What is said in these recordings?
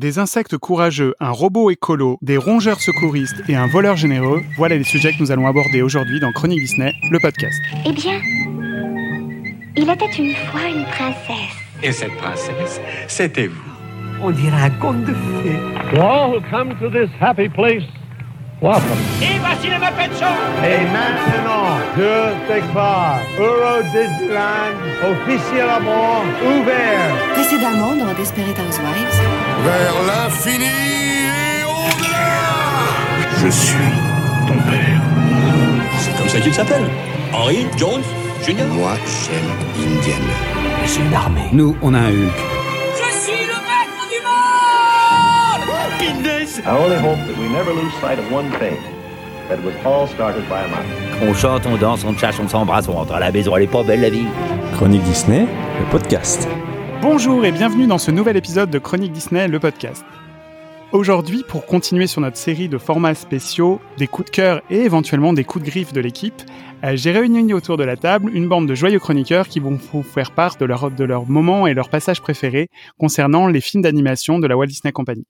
Des insectes courageux, un robot écolo, des rongeurs secouristes et un voleur généreux, voilà les sujets que nous allons aborder aujourd'hui dans Chronique Disney, le podcast. Eh bien, il était une fois une princesse. Et cette princesse, c'était vous. On dirait un conte de fées. To all who come to this happy place, welcome. Et voici les Muppet Show Et maintenant, deux Stegbar, Euro Disneyland, officiellement ouvert. Précédemment dans Desperate Housewives. Vers l'infini et au-delà Je suis ton père. C'est comme ça qu'il s'appelle Henry Jones Junior Moi, j'aime Indiana. C'est une armée. Nous, on a un Hulk. I only hope that we never lose sight of one thing. That it was all started by a mouse. On chante, on danse, on chasse, on s'embrasse, on rentre à la maison, elle est pas belle la vie. Chronique Disney, le podcast. Bonjour et bienvenue dans ce nouvel épisode de Chronique Disney, le podcast. Aujourd'hui, pour continuer sur notre série de formats spéciaux, des coups de cœur et éventuellement des coups de griffe de l'équipe, j'ai réuni autour de la table une bande de joyeux chroniqueurs qui vont vous faire part de leurs de leur moments et leurs passages préférés concernant les films d'animation de la Walt Disney Company.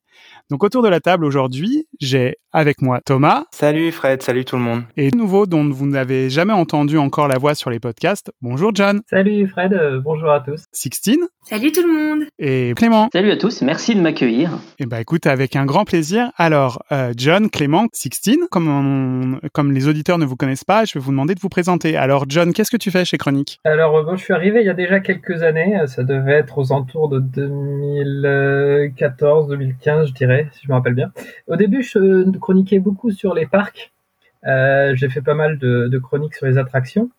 Donc autour de la table aujourd'hui, j'ai avec moi Thomas. Salut Fred, salut tout le monde. Et nouveau dont vous n'avez jamais entendu encore la voix sur les podcasts. Bonjour John. Salut Fred, euh, bonjour à tous. Sixtine. Salut tout le monde. Et Clément. Salut à tous, merci de m'accueillir. Eh ben écoute, avec un grand plaisir. Alors euh, John, Clément, Sixtine, comme, on- comme les auditeurs ne vous connaissent pas, je vais vous demander de vous présenter. Alors John, qu'est-ce que tu fais chez Chronique? Alors euh, bon, je suis arrivé il y a déjà quelques années, euh, ça devait être aux entours de 2014-2015 je dirais, si je me rappelle bien. Au début je chroniquais beaucoup sur les parcs, Euh, j'ai fait pas mal de, chroniques sur les attractions.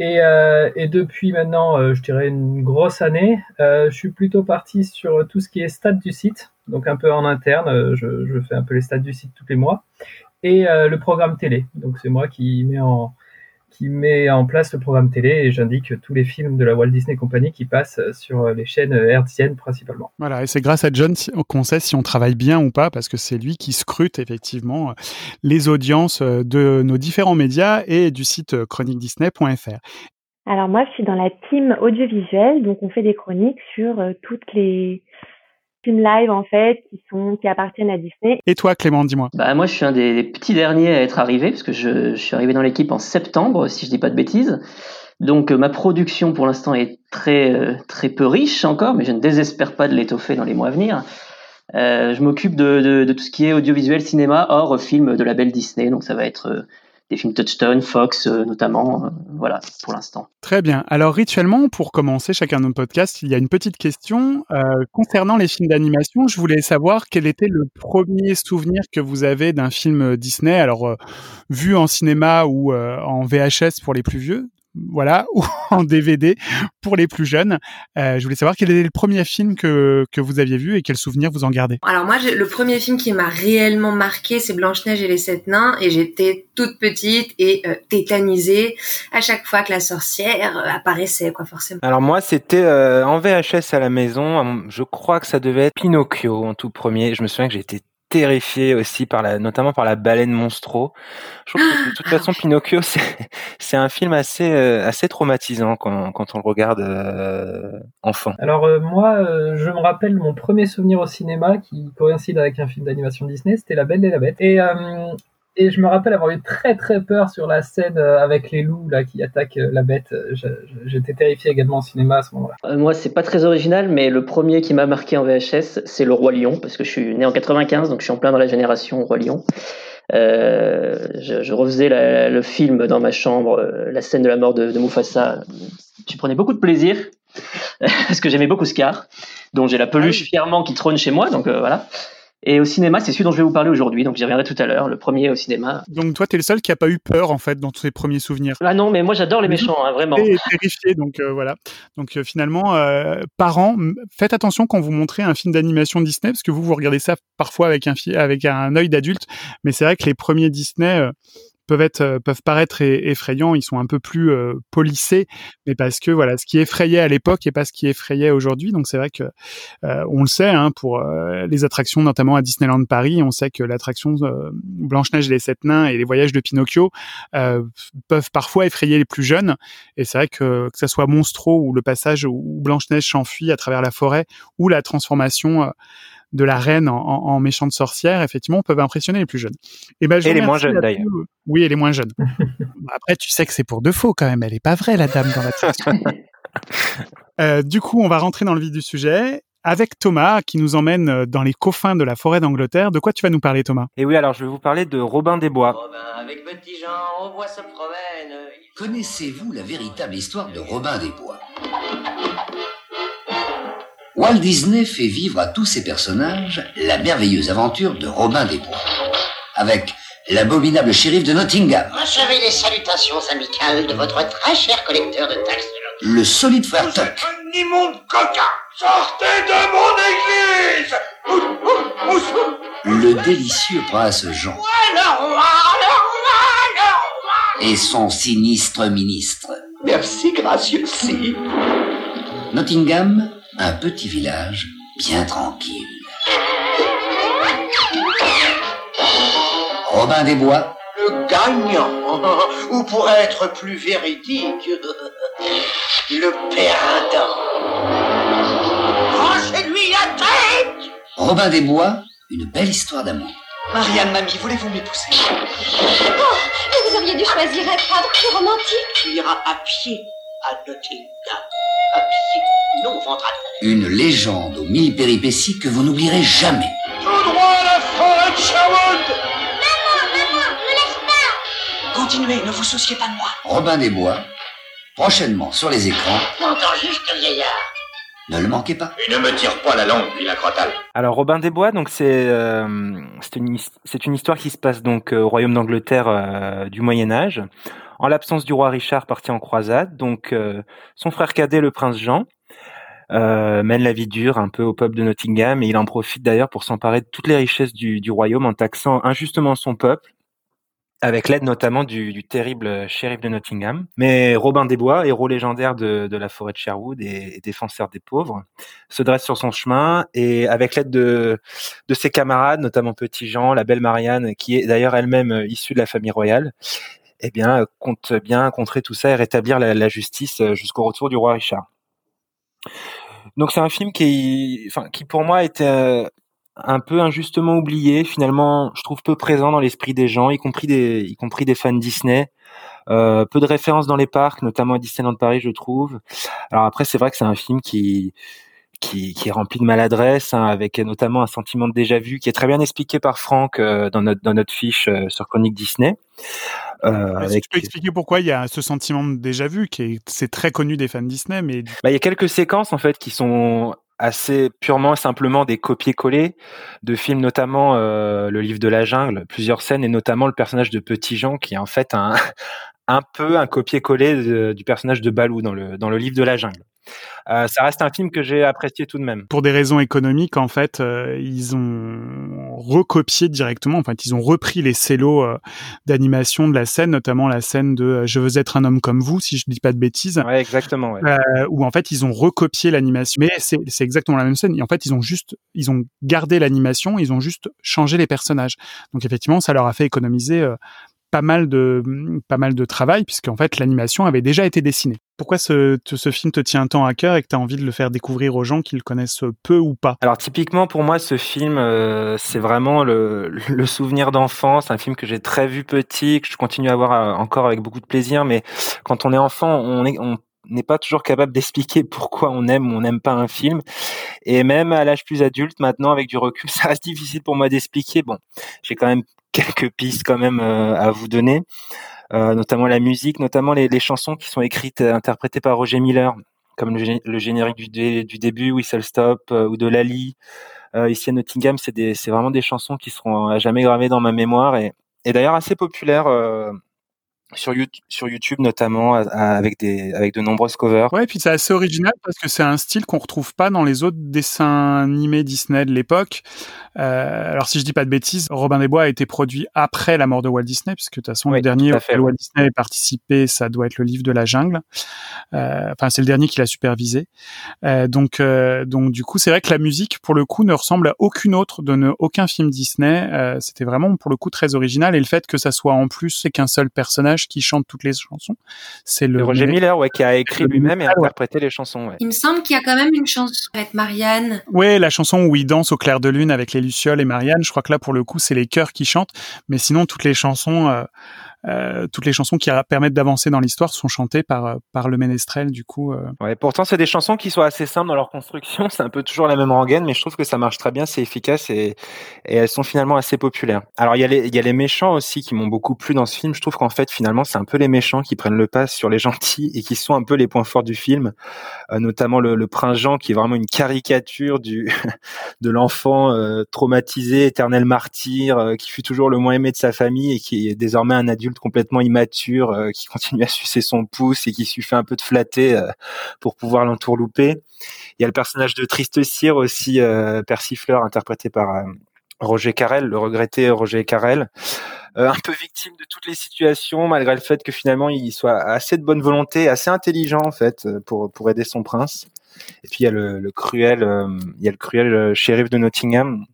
Et, euh, depuis maintenant, euh, je dirais une grosse année, euh, je suis plutôt parti sur tout ce qui est stade du site, donc un peu en interne, euh, je, je fais un peu les stats du site tous les mois, et euh, le programme télé. Donc c'est moi qui mets en qui met en place le programme télé et j'indique tous les films de la Walt Disney Company qui passent sur les chaînes hertziennes principalement. Voilà, et c'est grâce à John qu'on sait si on travaille bien ou pas, parce que c'est lui qui scrute effectivement euh, les audiences euh, de nos différents médias et du site euh, chroniquedisney.fr. Alors moi, je suis dans la team audiovisuelle, donc on fait des chroniques sur toutes les films live en fait qui sont qui appartiennent à Disney. Et toi, Clément, dis-moi. Bah moi je suis un des, des petits derniers à être arrivé parce que je, je suis arrivé dans l'équipe en septembre si je dis pas de bêtises. Donc euh, ma production pour l'instant est très euh, très peu riche encore, mais je ne désespère pas de l'étoffer dans les mois à venir. Euh, je m'occupe de, de, de tout ce qui est audiovisuel cinéma hors film de la belle Disney, donc ça va être euh, des films Touchstone, Fox euh, notamment, euh, voilà pour l'instant. Très bien. Alors rituellement, pour commencer chacun de nos podcasts, il y a une petite question euh, concernant les films d'animation. Je voulais savoir quel était le premier souvenir que vous avez d'un film Disney, alors vu en cinéma ou en VHS pour les plus vieux, voilà, ou en DVD pour les plus jeunes. Euh, je voulais savoir quel était le premier film que, que vous aviez vu et quel souvenir vous en gardez. Alors moi, j'ai- le premier film qui m'a réellement marqué, c'est Blanche-Neige et les sept nains, et j'étais toute petite et euh, tétanisée à chaque fois que la sorcière euh, apparaissait, quoi, forcément. Alors moi c'était euh, en VHS à la maison, je crois que ça devait être Pinocchio en tout premier. Je me souviens que été terrifié aussi par la, notamment par la baleine monstro. Je trouve que de toute façon Pinocchio c'est c'est un film assez euh, assez traumatisant quand quand on le regarde euh, enfant. Alors euh, moi, euh, je me rappelle mon premier souvenir au cinéma qui coïncide avec un film d'animation Disney, c'était La Belle et la Bête. Et, euh, et je me rappelle avoir eu très très peur sur la scène euh, avec les loups là qui attaquent euh, la bête. Je- J'étais terrifié également au cinéma à ce moment-là. Euh, moi, c'est pas très original, mais le premier qui m'a marqué en VHS, c'est le Roi Lion, parce que je suis né en 95, donc je suis en plein dans la génération Roi Lion. Euh, je, je refaisais la- le film dans ma chambre, euh, la scène de la mort de, de Mufasa. Je prenais beaucoup de plaisir, parce que j'aimais beaucoup Scar, dont j'ai la peluche fièrement qui trône chez moi, donc euh, voilà. Et au cinéma, c'est celui dont je vais vous parler aujourd'hui, donc j'y reviendrai tout à l'heure, le premier au cinéma. Donc toi, t'es le seul qui a pas eu peur en fait dans tous tes premiers souvenirs. Ah non, mais moi j'adore les méchants, hein, vraiment. Et terrifié, donc euh, voilà. Donc euh, finalement, euh, parents, faites attention quand vous montrez un film d'animation Disney, parce que vous vous regardez ça parfois avec un avec un œil d'adulte, mais c'est vrai que les premiers Disney peuvent être euh, peuvent paraître effrayants, ils sont un peu plus euh, polissés, mais parce que voilà, ce qui effrayait à l'époque et pas ce qui effrayait aujourd'hui. Donc c'est vrai que euh, on le sait hein, pour euh, les attractions, notamment à Disneyland Paris, on sait que l'attraction euh, Blanche Neige et les sept nains et les voyages de Pinocchio euh, peuvent parfois effrayer les plus jeunes. Et c'est vrai que que ça soit Monstro ou le passage où Blanche Neige s'enfuit à travers la forêt ou la transformation de la reine en, en, en, méchante sorcière, effectivement, peuvent impressionner les plus jeunes. Et, ben, je et les moins jeunes d'ailleurs. Oui, et les moins jeunes. Après, tu sais que c'est pour de faux quand même. Elle est pas vraie la dame dans la euh, du coup, on va rentrer dans le vif du sujet avec Thomas qui nous emmène euh, dans les coffins de la forêt d'Angleterre. De quoi tu vas nous parler, Thomas? Et oui, alors je vais vous parler de Robin des Bois. Robin, avec petit Jean, on voit se promène. Connaissez-vous la véritable histoire de Robin des Bois? Walt Disney fait vivre à tous ses personnages la merveilleuse aventure de Robin des Bois, avec l'abominable shérif de Nottingham. Recevez les salutations amicales de votre très cher collecteur de taxes de Le solide frère Tuck. un immonde coquin Sortez de mon église Le délicieux prince Jean. Le roi, le roi, le roi Et son sinistre ministre. Merci, gracieux si. Nottingham, un petit village bien tranquille. Robin des Bois. Le gagnant, ou pour être plus véridique, le perdant. Branchez-lui la tête Robin des Bois, une belle histoire d'amour. Marianne, mamie, voulez-vous m'épouser? Oh, mais vous auriez dû choisir un cadre plus romantique. Tu iras à pied à Nottingham. À pied, non ventre à terre. Une légende aux mille péripéties que vous n'oublierez jamais. Tout droit à la forêt de Sherwood Maman, maman, ne laisse pas. Continuez, ne vous souciez pas de moi. Robin des Bois, prochainement sur les écrans. J'entends juste vieillard. Ne le manquez pas. Et ne me tire pas la langue, puis la crotale. Alors Robin des Bois, donc c'est euh, c'est une une histoire qui se passe donc euh, au royaume d'Angleterre euh, du Moyen Âge, en l'absence du roi Richard parti en croisade. Donc euh, son frère cadet, le prince Jean, euh, mène la vie dure un peu au peuple de Nottingham et il en profite d'ailleurs pour s'emparer de toutes les richesses du, du royaume en taxant injustement son peuple avec l'aide notamment du, du terrible shérif de Nottingham. Mais Robin des Bois, héros légendaire de, de la forêt de Sherwood et, défenseur des pauvres, se dresse sur son chemin et avec l'aide de, de ses camarades, notamment Petit Jean, la belle Marianne, qui est d'ailleurs elle-même issue de la famille royale, eh bien, compte bien contrer tout ça et rétablir la, la justice jusqu'au retour du roi Richard. Donc c'est un film qui, enfin, qui pour moi était euh, un peu injustement oublié. Finalement, je trouve peu présent dans l'esprit des gens, y compris des, y compris des fans Disney. Euh, peu de références dans les parcs, notamment à Disneyland Paris, je trouve. Alors après, c'est vrai que c'est un film qui, qui, qui est rempli de maladresse, hein, avec notamment un sentiment de déjà vu qui est très bien expliqué par Franck euh, dans notre dans notre fiche euh, sur Chronique Disney. Euh, Est-ce que tu peux expliquer pourquoi il y a ce sentiment de déjà vu qui est c'est très connu des fans Disney, mais Bah, il y a quelques séquences en fait qui sont assez purement et simplement des copier-coller de films, notamment euh, le livre de la jungle, plusieurs scènes et notamment le personnage de Petit Jean qui est en fait un un peu un copier-coller du personnage de Balou dans le dans le livre de la jungle. Euh, ça reste un film que j'ai apprécié tout de même. pour des raisons économiques, en fait, euh, ils ont recopié directement. En fait, ils ont repris les cellos euh, d'animation de la scène, notamment la scène de "Je veux être un homme comme vous", si je dis pas de bêtises. Ouais, exactement. Ouais. Où en fait ils ont recopié l'animation, mais c'est exactement la même scène. Et en fait ils ont juste ils ont gardé l'animation, ils ont juste changé les personnages. Donc effectivement ça leur a fait économiser pas mal de pas mal de travail puisqu'en fait l'animation avait déjà été dessinée. Pourquoi ce, ce film te tient tant à cœur et que tu as envie de le faire découvrir aux gens qui le connaissent peu ou pas? Alors typiquement pour moi ce film euh, c'est vraiment le, le souvenir d'enfance, un film que j'ai très vu petit, que je continue à voir euh, encore avec beaucoup de plaisir, mais quand on est enfant on est on n'est pas toujours capable d'expliquer pourquoi on aime ou on n'aime pas un film. Et même à l'âge plus adulte, maintenant, avec du recul, ça reste difficile pour moi d'expliquer. Bon, j'ai quand même quelques pistes quand même euh, à vous donner, euh, notamment la musique, notamment les, les chansons qui sont écrites, interprétées par Roger Miller, comme le, gé- le générique du, du début, Whistle Stop, euh, ou de Lali. Ici à Nottingham, c'est vraiment des chansons qui seront à jamais gravées dans ma mémoire et, et d'ailleurs assez populaires sur, YouTube, sur YouTube notamment, avec, des, avec de nombreuses covers. Ouais, et puis c'est assez original parce que c'est un style qu'on retrouve pas dans les autres dessins animés Disney de l'époque. Euh, alors si je dis pas de bêtises, Robin des Bois a été produit après la mort de Walt Disney, puisque de toute façon Oui, le dernier auquel ouais. Walt Disney a participé, ça doit être le livre de la jungle. Euh, Enfin, c'est le dernier qu'il a supervisé. Euh, donc, donc du coup, c'est vrai que la musique, pour le coup, ne ressemble à aucune autre de ne- aucun film Disney. C'était vraiment pour le coup très original et le fait que ça soit en plus c'est qu'un seul personnage, personnage qui chante toutes les chansons. C'est le Roger Miller, ouais, qui a écrit lui-même et ouais. interprété les chansons. Ouais. Il me semble qu'il y a quand même une chanson avec Marianne. Ouais, la chanson où il danse au clair de lune avec les lucioles et Marianne. Je crois que là, pour le coup, c'est les chœurs qui chantent. Mais sinon, toutes les chansons, euh, euh, toutes les chansons qui permettent d'avancer dans l'histoire sont chantées par euh, par le ménestrel. Du coup. euh. Ouais, pourtant, c'est des chansons qui sont assez simples dans leur construction. C'est un peu toujours la même rengaine, mais je trouve que ça marche très bien, c'est efficace et, et elles sont finalement assez populaires. Alors, il y a les, il y a les méchants aussi qui m'ont beaucoup plu dans ce film. Je trouve qu'en fait, finalement, c'est un peu les méchants qui prennent le pas sur les gentils et qui sont un peu les points forts du film. Euh, notamment le, le prince Jean qui est vraiment une caricature du, de l'enfant euh, traumatisé, éternel martyr, qui fut toujours le moins aimé de sa famille et qui est désormais un adulte complètement immature, euh, qui continue à sucer son pouce et qui suffit un peu de flatter euh, pour pouvoir l'entourlouper. Il y a le personnage de Triste Cire aussi, euh, persifleur, interprété par Roger Carrel, le regretté Roger Carrel, un peu victime de toutes les situations, malgré le fait que finalement il soit assez de bonne volonté, assez intelligent en fait pour pour aider son prince. Et puis il y a le, le cruel, il y a le cruel shérif de Nottingham,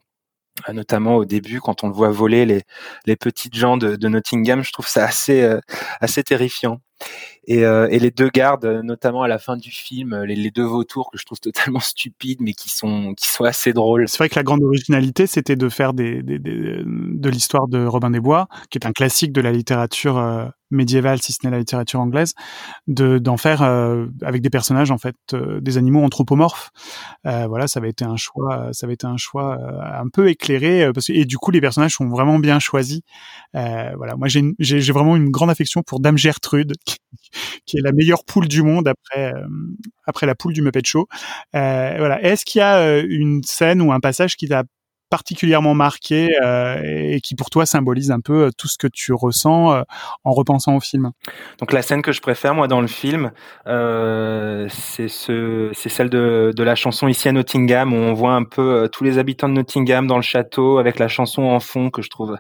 notamment au début quand on le voit voler les les petites gens de, de Nottingham. Je trouve ça assez euh, assez terrifiant. Et, euh, et les deux gardes, euh, notamment à la fin du film, les, les deux vautours que je trouve totalement stupides, mais qui sont qui sont assez drôles. C'est vrai que la grande originalité, c'était de faire de l'histoire de Robin des Bois, qui est un classique de la littérature euh, médiévale, si ce n'est la littérature anglaise, de d'en faire euh, avec des personnages en fait, euh, des animaux anthropomorphes. Euh, voilà, ça avait été un choix, ça avait été un choix euh, un peu éclairé, euh, parce que, et du coup les personnages sont vraiment bien choisis. Euh, voilà, moi j'ai vraiment une grande affection pour Dame Gertrude, qui est la meilleure poule du monde après euh, après la poule du Muppet Show. Euh, voilà. Est-ce qu'il y a euh, une scène ou un passage qui t'a particulièrement marqué euh, et qui pour toi symbolise un peu euh, tout ce que tu ressens euh, en repensant au film Donc la scène que je préfère moi dans le film, euh, c'est ce, c'est celle de, de la chanson ici à Nottingham où on voit un peu euh, tous les habitants de Nottingham dans le château avec la chanson en fond que je trouve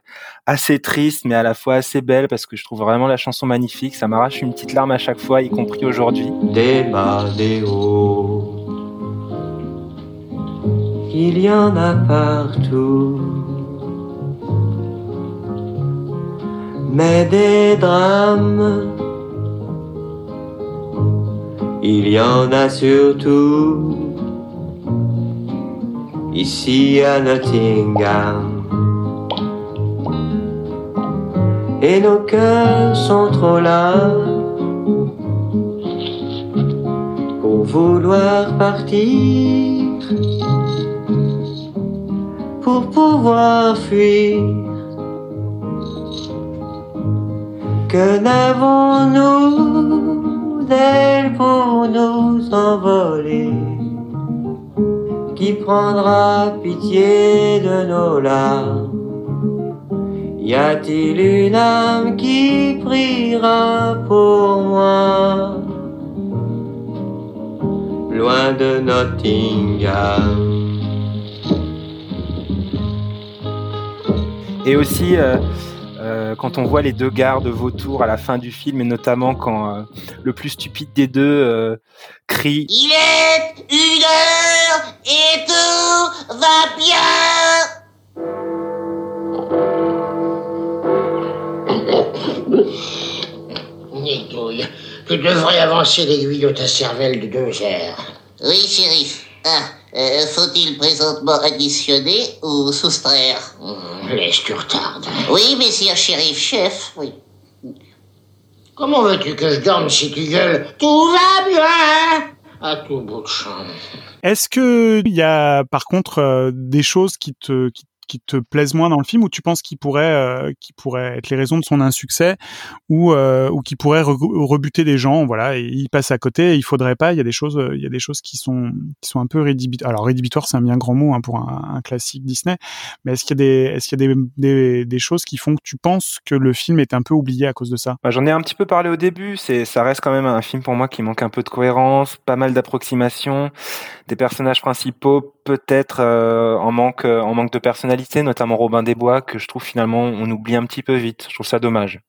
assez triste mais à la fois assez belle parce que je trouve vraiment la chanson magnifique. Ça m'arrache une petite larme à chaque fois, y compris aujourd'hui. Des bas, des hauts, il y en a partout. Mais des drames, il y en a surtout ici à Nottingham. Et nos cœurs sont trop là pour vouloir partir, pour pouvoir fuir. Que n'avons-nous d'elle pour nous envoler? Qui prendra pitié de nos larmes? Y a-t-il une âme qui priera pour moi? Loin de Nottingham Et aussi, euh, euh, quand on voit les deux gardes vautours à la fin du film, et notamment quand euh, le plus stupide des deux euh, crie Il est une heure et tout va bien. Nitouille, tu devrais avancer l'aiguille de ta cervelle de deux heures. Oui, shérif. Ah, euh, faut-il présentement additionner ou soustraire Laisse, tu retardes. Oui, messire shérif, chef, oui. Comment veux-tu que je dorme si tu gueules? Tout va bien À tout bout de champ. Est-ce que il y a par contre euh, des choses qui te qui, qui te plaisent moins dans le film ou tu penses qu'il pourrait euh, qui pourraient être les raisons de son insuccès ou euh, ou qui pourrait re- rebuter des gens voilà et il passe à côté et il faudrait pas il y a des choses euh, il y a des choses qui sont qui sont un peu rédhibitoires alors rédhibitoire c'est un bien grand mot hein, pour un, classique Disney mais est-ce qu'il y a des est-ce qu'il y a des, des choses qui font que tu penses que le film est un peu oublié à cause de ça? Bah, J'en ai un petit peu parlé au début. C'est, ça reste quand même un film pour moi qui manque un peu de cohérence, pas mal d'approximations, des personnages principaux peut-être euh, en manque, en manque de personnalité, notamment Robin des Bois que je trouve finalement on oublie un petit peu vite. Je trouve ça dommage.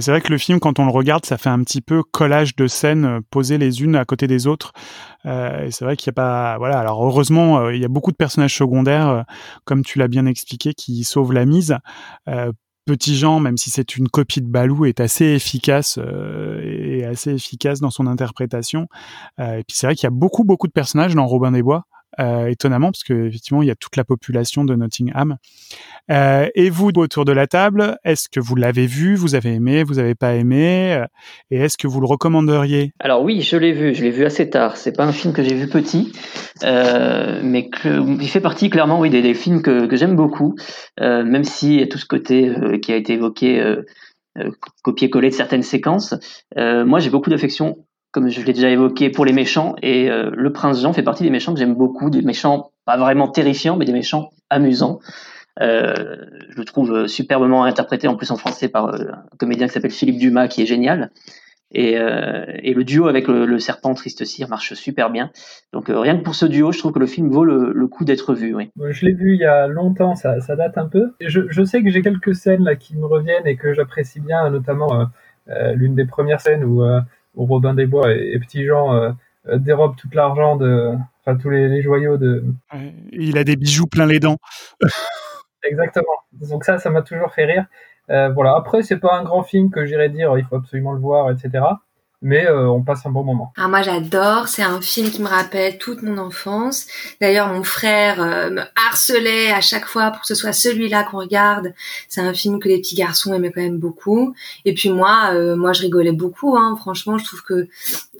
C'est vrai que le film, quand on le regarde, ça fait un petit peu collage de scènes euh, posées les unes à côté des autres. Euh, et c'est vrai qu'il n'y a pas, voilà. Alors heureusement, euh, il y a beaucoup de personnages secondaires, comme tu l'as bien expliqué, qui sauvent la mise. Petit Jean, même si c'est une copie de Balou, est assez efficace et assez efficace dans son interprétation. Et puis c'est vrai qu'il y a beaucoup beaucoup de personnages dans Robin des Bois. Euh, étonnamment parce que effectivement il y a toute la population de Nottingham. Euh, et vous autour de la table, est-ce que vous l'avez vu, vous avez aimé, vous avez pas aimé, euh, et est-ce que vous le recommanderiez? Alors oui, je l'ai vu, je l'ai vu assez tard. C'est pas un film que j'ai vu petit, mais il fait partie clairement oui des, films que, j'aime beaucoup, même a tout ce côté qui a été évoqué. Copier-coller de certaines séquences. moi, j'ai beaucoup d'affection comme je l'ai déjà évoqué, pour les méchants. Et euh, le prince Jean fait partie des méchants que j'aime beaucoup, des méchants pas vraiment terrifiants, mais des méchants amusants. Euh, je le trouve superbement interprété en plus en français par euh, un comédien qui s'appelle Philippe Dumas, qui est génial. Et, euh, le duo avec le, serpent Triste Cire marche super bien. Donc euh, rien que pour ce duo, je trouve que le film vaut le, coup d'être vu. Je l'ai vu il y a longtemps, ça, ça date un peu. Je, je, sais que j'ai quelques scènes là qui me reviennent et que j'apprécie bien, notamment l'une des premières scènes où où Robin des Bois et, et Petit Jean euh, euh, dérobent tout l'argent de, enfin tous les, les joyaux de. Il a des bijoux plein les dents. Exactement. Donc ça, ça m'a toujours fait rire. Euh, voilà. Après, c'est pas un grand film que j'irais dire il faut absolument le voir, etc. Mais euh, on passe un bon moment. Ah, moi j'adore, c'est un film qui me rappelle toute mon enfance. D'ailleurs mon frère euh, me harcelait à chaque fois pour que ce soit celui-là qu'on regarde. C'est un film que les petits garçons aimaient quand même beaucoup. Et puis moi, euh, moi je rigolais beaucoup. Hein. Franchement, je trouve que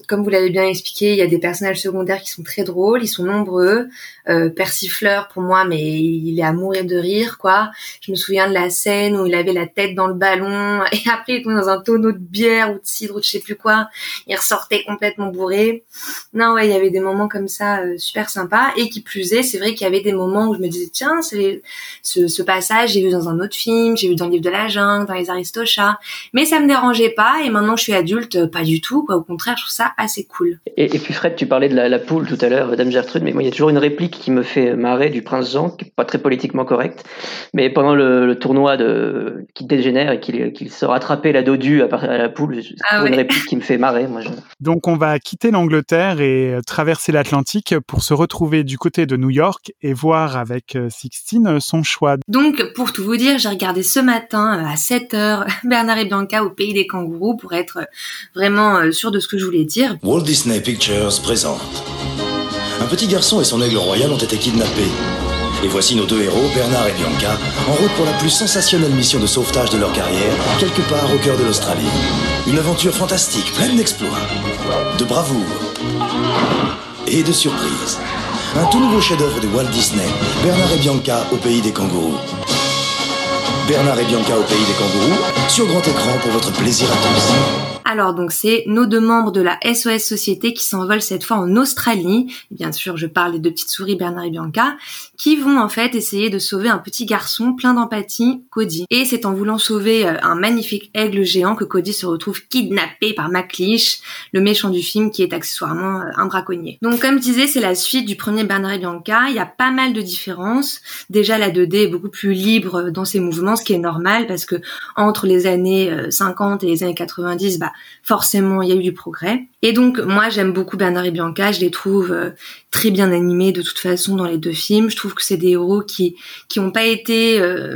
comme vous l'avez bien expliqué, il y a des personnages secondaires qui sont très drôles, ils sont nombreux. Euh, Persifleur pour moi, mais il est à mourir de rire, quoi. Je me souviens de la scène où il avait la tête dans le ballon et après il tombait dans un tonneau de bière ou de cidre ou de je sais plus quoi. Il ressortait complètement bourré. Non, ouais, il y avait des moments comme ça euh, super sympas et qui plus est, c'est vrai qu'il y avait des moments où je me disais tiens, ce, ce passage j'ai vu dans un autre film, j'ai vu dans le livre de la jungle, dans les Aristochats, mais ça me dérangeait pas et maintenant je suis adulte, pas du tout, quoi. Au contraire, je trouve ça assez cool. Et, et, puis Fred, tu parlais de la, la poule tout à l'heure, Madame Gertrude, mais moi il y a toujours une réplique qui me fait marrer du prince Jean, qui est pas très politiquement correct, mais pendant le, le tournoi de qui dégénère et qu'il qu se rattrapait la dodue à, à la poule, c'est ah ouais. une réplique qui me fait marrer. Moi, je... Donc on va quitter l'Angleterre et traverser l'Atlantique pour se retrouver du côté de New York et voir avec Sixtine son choix. Donc pour tout vous dire, j'ai regardé ce matin à 7h Bernard et Bianca au pays des kangourous pour être vraiment sûr de ce que je voulais dire. Walt Disney Pictures présente. Un petit garçon et son aigle royal ont été kidnappés. Et voici nos deux héros, Bernard et Bianca, en route pour la plus sensationnelle mission de sauvetage de leur carrière, quelque part au cœur de l'Australie. Une aventure fantastique, pleine d'exploits, de bravoure et de surprises. Un tout nouveau chef-d'œuvre de Walt Disney, Bernard et Bianca au pays des kangourous. Bernard et Bianca au pays des kangourous, sur grand écran pour votre plaisir à tous. Alors donc c'est nos deux membres de la SOS Société qui s'envolent cette fois en Australie. Bien sûr, je parle des deux petites souris Bernard et Bianca qui vont en fait essayer de sauver un petit garçon plein d'empathie, Cody. Et c'est en voulant sauver un magnifique aigle géant que Cody se retrouve kidnappé par McLeish, le méchant du film qui est accessoirement un braconnier. Donc comme je disais, c'est la suite du premier Bernard et Bianca. Il y a pas mal de différences. Déjà la 2D est beaucoup plus libre dans ses mouvements, ce qui est normal parce que entre les années 50 et les années 90, bah forcément il y a eu du progrès. Et donc moi j'aime beaucoup Bernard et Bianca, je les trouve euh, très bien animés de toute façon dans les deux films. Je trouve que c'est des héros qui qui pas été euh,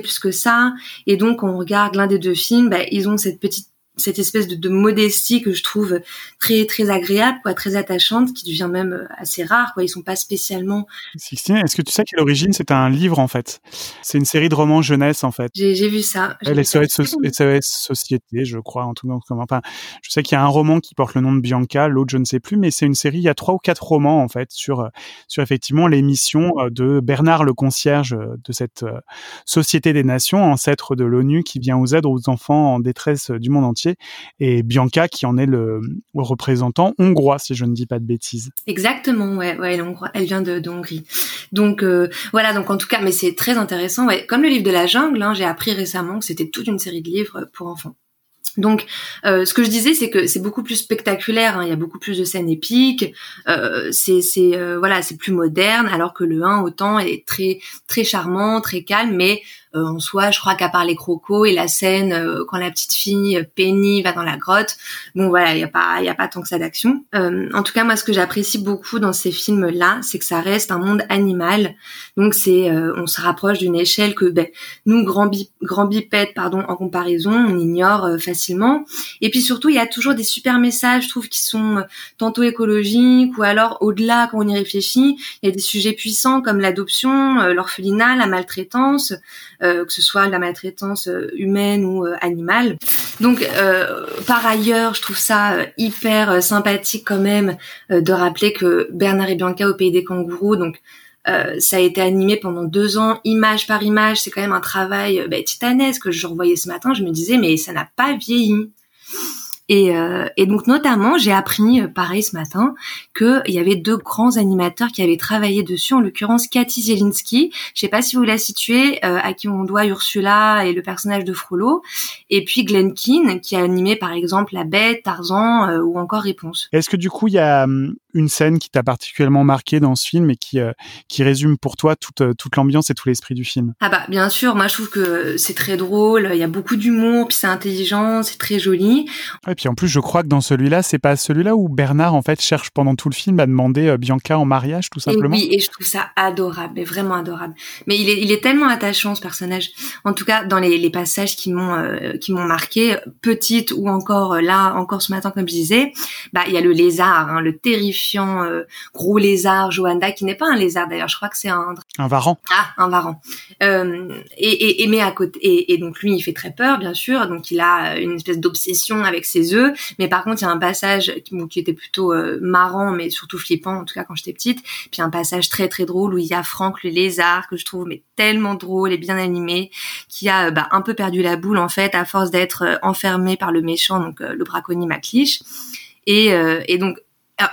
plus que ça. Et donc on regarde l'un des deux films, bah, ils ont cette petite cette espèce de, de, modestie que je trouve très très agréable, quoi, très attachante, qui devient même assez rare. Quoi. Ils sont pas spécialement. Sixtine, est-ce que tu sais qu'à l'origine c'est un livre en fait? C'est une série de romans jeunesse en fait. J'ai vu ça. Elle SOS, so SOS Société, je crois, en tout cas. Enfin, je sais qu'il y a un roman qui porte le nom de Bianca, l'autre je ne sais plus, mais c'est une série. Il y a trois ou quatre romans en fait sur sur effectivement les missions de Bernard le concierge de cette société des nations, ancêtre de l'ONU, qui vient aux aides aux enfants en détresse du monde entier et Bianca qui en est le représentant hongrois si je ne dis pas de bêtises. Exactement, ouais, ouais, elle, vient de, Hongrie. Donc euh, voilà, donc en tout cas, mais c'est très intéressant. Ouais. Comme le livre de la jungle, hein, j'ai appris récemment que c'était toute une série de livres pour enfants. Donc, euh, ce que je disais, c'est que c'est beaucoup plus spectaculaire. Hein. Il y a beaucoup plus de scènes épiques. Euh, c'est, c'est euh, voilà, c'est plus moderne. Alors que le 1, autant, est très très charmant, très calme, mais euh, en soi, je crois qu'à part les crocos et la scène euh, quand la petite fille Penny va dans la grotte, bon voilà, il y a pas il y a pas tant que ça d'action. en tout cas, moi ce que j'apprécie beaucoup dans ces films là, c'est que ça reste un monde animal. Donc c'est on se rapproche d'une échelle que ben, nous grands bi grands bipèdes pardon en comparaison, on ignore facilement. Et puis surtout, il y a toujours des super messages, je trouve qui sont tantôt écologiques ou alors au-delà quand on y réfléchit, il y a des sujets puissants comme l'adoption, l'orphelinat, la maltraitance, euh, que ce soit la maltraitance euh, humaine ou euh, animale. Donc, par ailleurs, je trouve ça hyper sympathique quand même de rappeler que Bernard et Bianca au pays des kangourous, donc ça a été animé pendant deux ans, image par image. C'est quand même un travail bah, titanesque que je revoyais ce matin. Je me disais, mais ça n'a pas vieilli. Et, euh, et donc notamment, j'ai appris, euh, pareil ce matin, qu'il y avait deux grands animateurs qui avaient travaillé dessus, en l'occurrence Cathy Zielinski, je sais pas si vous la situez, euh, à qui on doit Ursula et le personnage de Frollo, et puis Glenn Keane, qui a animé par exemple La Bête, Tarzan euh, ou encore Réponse. Est-ce que du coup, il y a hum, une scène qui t'a particulièrement marqué dans ce film et qui, qui résume pour toi toute, toute l'ambiance et tout l'esprit du film? Ah bah bien sûr, moi je trouve que c'est très drôle, il y a beaucoup d'humour, puis c'est intelligent, c'est très joli puis en plus, je crois que dans celui-là, c'est pas celui-là où Bernard en fait cherche pendant tout le film à demander euh, Bianca en mariage, tout simplement? Et oui, et je trouve ça adorable, mais vraiment adorable. Mais il est, il est tellement attachant ce personnage. En tout cas, dans les, les passages qui m'ont, euh, qui m'ont marqué, petite ou encore euh, là, encore ce matin, comme je disais, bah il y a le lézard, hein, le terrifiant gros lézard Joanda, qui n'est pas un lézard d'ailleurs. Je crois que c'est un un varan. Ah, un varan. et, et, et mais à côté, et, et donc lui, il fait très peur, bien sûr. Donc il a une espèce d'obsession avec ses mais par contre, il y a un passage qui, qui était plutôt euh, marrant, mais surtout flippant, en tout cas quand j'étais petite. Puis un passage très très drôle où il y a Franck le lézard que je trouve mais tellement drôle et bien animé, qui a bah, un peu perdu la boule en fait à force d'être euh, enfermé par le méchant, donc euh, le braconnier Macliche. Et, et donc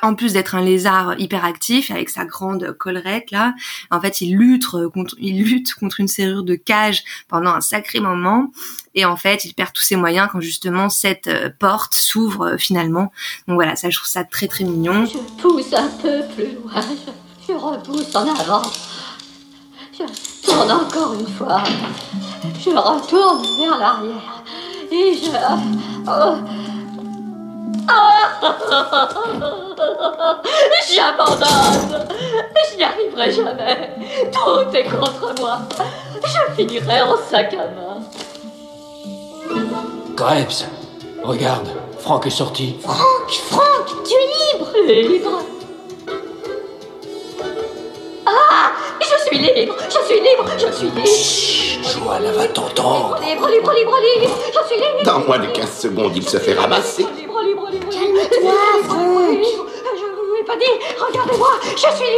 en plus d'être un lézard hyperactif avec sa grande collerette là, en fait, il lutte contre, il lutte contre une serrure de cage pendant un sacré moment. Et en fait, il perd tous ses moyens quand justement cette euh, porte s'ouvre euh, finalement. Donc voilà, ça, je trouve ça très très mignon. Je pousse un peu plus loin, je, repousse en avant. Je tourne encore une fois. Je retourne vers l'arrière. Et je... Oh, J'abandonne. Je n'y arriverai jamais. Tout est contre moi. Je finirai en sac à main. Krebs, regarde, Franck est sorti. Franck, Franck, tu es libre. Libre Ah Je suis libre, je suis libre, je suis libre. Chut, Joanna va t'entendre. Libre, libre, libre, libre, je suis libre. Dans moins de 15 secondes, il se fait ramasser. Calme-toi, Franck Je ne vous ai pas dit, regardez-moi, je suis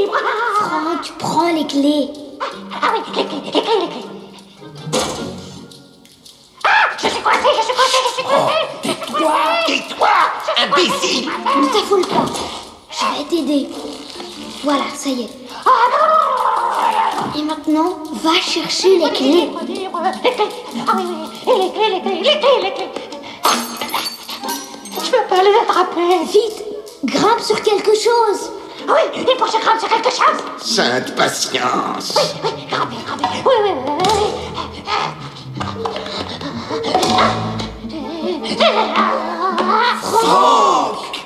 libre Franck, prends les clés. Ah oui, les clés, les clés, les clés. Ah Je suis coincé, je suis coincé, je suis coincé oh, Tais-toi, tais-toi, imbécile Ne t'affoule pas, je vais t'aider. Voilà, ça y est. Et maintenant, va chercher les clés. Les clés, ah oui, oui, les clés, les clés, les clés, les clés. Je peux pas les attraper. Vite, grimpe sur quelque chose. Oui, il faut que je grimpe sur quelque chose. Sainte patience. Oui, oui, grimper. Oui, oui, oui, oui. Franck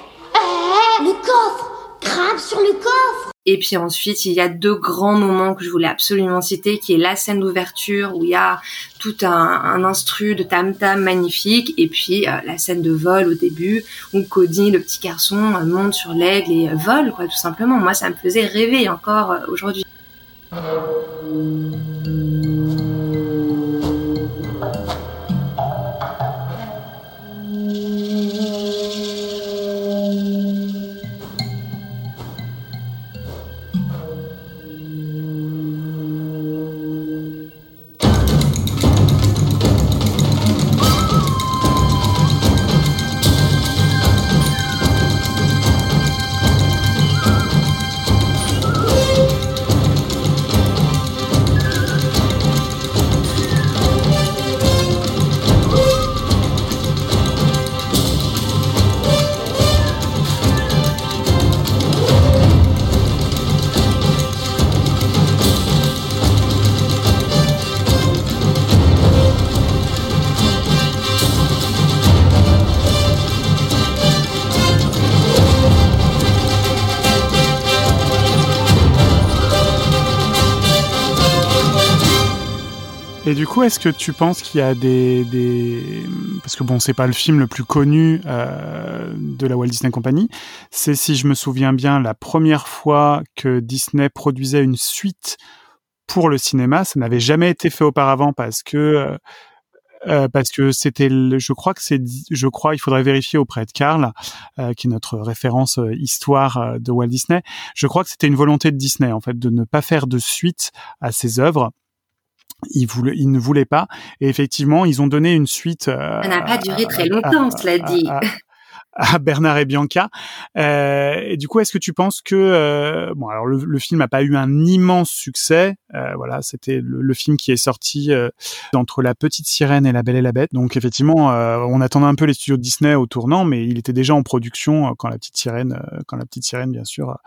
Le coffre Grimpe sur le coffre et puis ensuite, il y a deux grands moments que je voulais absolument citer, qui est la scène d'ouverture où il y a tout un, un instru de tam-tam magnifique, et puis euh, la scène de vol au début où Cody, le petit garçon, euh, monte sur l'aigle et euh, vole, quoi, tout simplement. Moi, ça me faisait rêver encore aujourd'hui. Et du coup, est-ce que tu penses qu'il y a des, des... parce que bon, c'est pas le film le plus connu euh, de la Walt Disney Company. C'est si je me souviens bien la première fois que Disney produisait une suite pour le cinéma. Ça n'avait jamais été fait auparavant parce que euh, euh, parce que c'était, je crois que c'est, je crois, il faudrait vérifier auprès de Karl, euh, qui est notre référence euh, histoire euh, de Walt Disney. Je crois que c'était une volonté de Disney en fait de ne pas faire de suite à ses œuvres. Ils, voulaient, ils ne voulaient pas. Et effectivement, ils ont donné une suite. Ça n'a pas duré très longtemps, cela dit. À, à Bernard et Bianca. Euh, et du coup, est-ce que tu penses que euh, bon, alors le, le film n'a pas eu un immense succès. Euh, voilà, c'était le, le, film qui est sorti euh, entre La Petite Sirène et La Belle et la Bête. Donc effectivement, euh, on attendait un peu les studios Disney au tournant, mais il était déjà en production euh, quand La Petite Sirène, quand La Petite Sirène, bien sûr,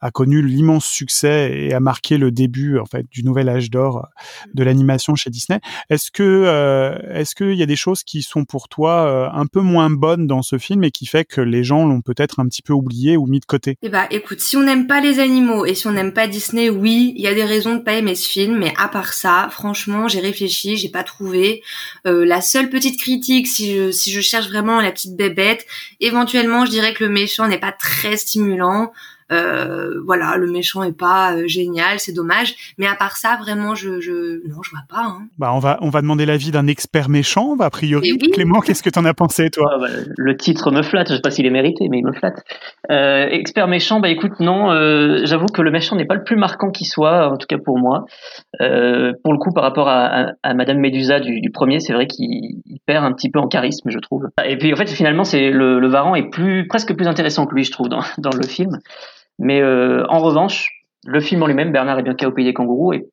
a connu l'immense succès et a marqué le début en fait du nouvel âge d'or de l'animation chez Disney. Est-ce que est-ce qu'il y a des choses qui sont pour toi un peu moins bonnes dans ce film et qui fait que les gens l'ont peut-être un petit peu oublié ou mis de côté Eh bah écoute, si on n'aime pas les animaux et si on n'aime pas Disney, oui, il y a des raisons de pas aimer ce film, mais à part ça, franchement, j'ai réfléchi, j'ai pas trouvé. Euh, la seule petite critique, si je, si je cherche vraiment la petite bébête, éventuellement, je dirais que le méchant n'est pas très stimulant. Euh, voilà, le méchant est pas euh, génial, c'est dommage. Mais à part ça, vraiment, je, je... non, je vois pas. Hein. Bah, on va, on va demander l'avis d'un expert méchant, a priori. Oui. Clément, qu'est-ce que t'en as pensé, toi? Ah bah, Le titre me flatte. Je sais pas s'il est mérité, mais il me flatte. Euh, expert méchant, bah écoute, non. Euh, J'avoue que le méchant n'est pas le plus marquant qui soit, en tout cas pour moi. Euh, pour le coup, par rapport à, à, à Madame Médusa du, du premier, c'est vrai qu'il perd un petit peu en charisme, je trouve. Et puis en fait, finalement, c'est le, le Varan est plus presque plus intéressant que lui, je trouve, dans, dans le film. Mais euh, en revanche, le film en lui-même, Bernard et Bianca au pays des kangourous, est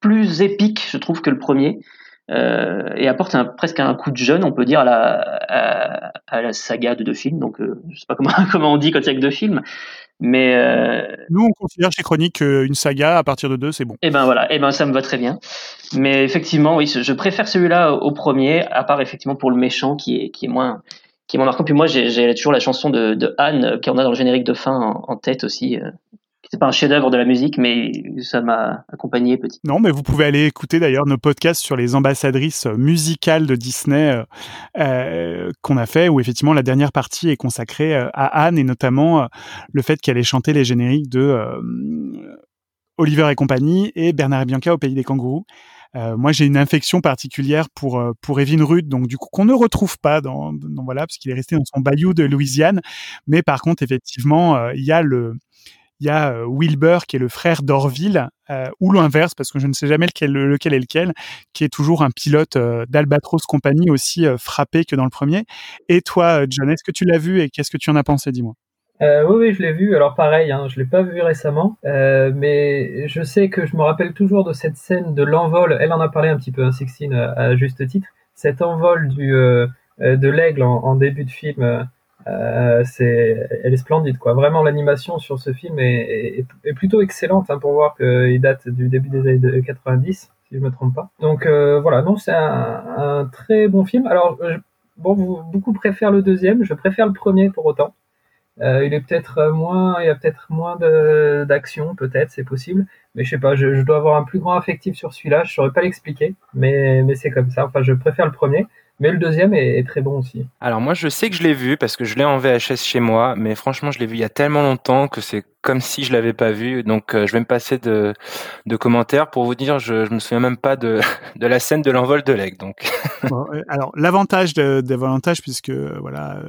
plus épique, je trouve, que le premier. Euh, et apporte un, presque un coup de jeune, on peut dire, à la, à, à la saga de deux films. Donc, euh, je sais pas comment, comment on dit quand il y a que deux films. Mais euh... nous, on considère chez Chronique qu'une saga à partir de deux, c'est bon. Et ben voilà, et ben ça me va très bien. Mais effectivement, oui, je préfère celui-là au premier, à part effectivement pour le méchant qui est qui est moins qui est moins marquant. Puis moi, j'ai toujours la chanson de, de Anne qu'on a dans le générique de fin en, tête aussi. Euh, c'est pas un chef-d'œuvre de la musique, mais ça m'a accompagné petit. Non, mais vous pouvez aller écouter d'ailleurs nos podcasts sur les ambassadrices musicales de Disney euh, euh, qu'on a fait, où effectivement la dernière partie est consacrée euh, à Anne et notamment euh, le fait qu'elle ait chanté les génériques de euh, Oliver et compagnie et Bernard et Bianca au pays des kangourous. Euh, moi, j'ai une infection particulière pour euh, pour Evin Rudd, donc du coup qu'on ne retrouve pas dans, dans voilà parce qu'il est resté dans son bayou de Louisiane. Mais par contre, effectivement, euh, il y a le il y a Wilbur qui est le frère d'Orville euh, ou l'inverse parce que je ne sais jamais lequel, lequel est lequel qui est toujours un pilote d'Albatros compagnie aussi frappé que dans le premier et toi John est-ce que tu l'as vu et qu'est-ce que tu en as pensé dis-moi? Euh, oui, oui, je l'ai vu. Alors pareil, hein, je l'ai pas vu récemment, euh, mais je sais que je me rappelle toujours de cette scène de l'envol. Elle en a parlé un petit peu, hein, Sixtine, à, à juste titre. Cet envol du euh, de l'aigle en, début de film, euh, c'est, elle est splendide, quoi. Vraiment, l'animation sur ce film est, est, est plutôt excellente hein, pour voir qu'il date du début des années 90, si je me trompe pas. Donc euh, voilà, non, c'est un, un, très bon film. Alors je, bon, vous, beaucoup préfèrent le deuxième, je préfère le premier pour autant. Euh, il est peut-être moins, il y a peut-être moins d'action, peut-être, c'est possible. Mais je sais pas, je, je, dois avoir un plus grand affectif sur celui-là. Je saurais pas l'expliquer, mais mais c'est comme ça. Enfin, je préfère le premier. Mais le deuxième est, est, très bon aussi. Alors moi, je sais que je l'ai vu parce que je l'ai en VHS chez moi, mais franchement, je l'ai vu il y a tellement longtemps que c'est comme si je l'avais pas vu. Donc, euh, je vais me passer de, de commentaires pour vous dire, je, je me souviens même pas de, de la scène de l'envol de l'aigle. Donc, bon, alors l'avantage de, de l'avantage puisque voilà,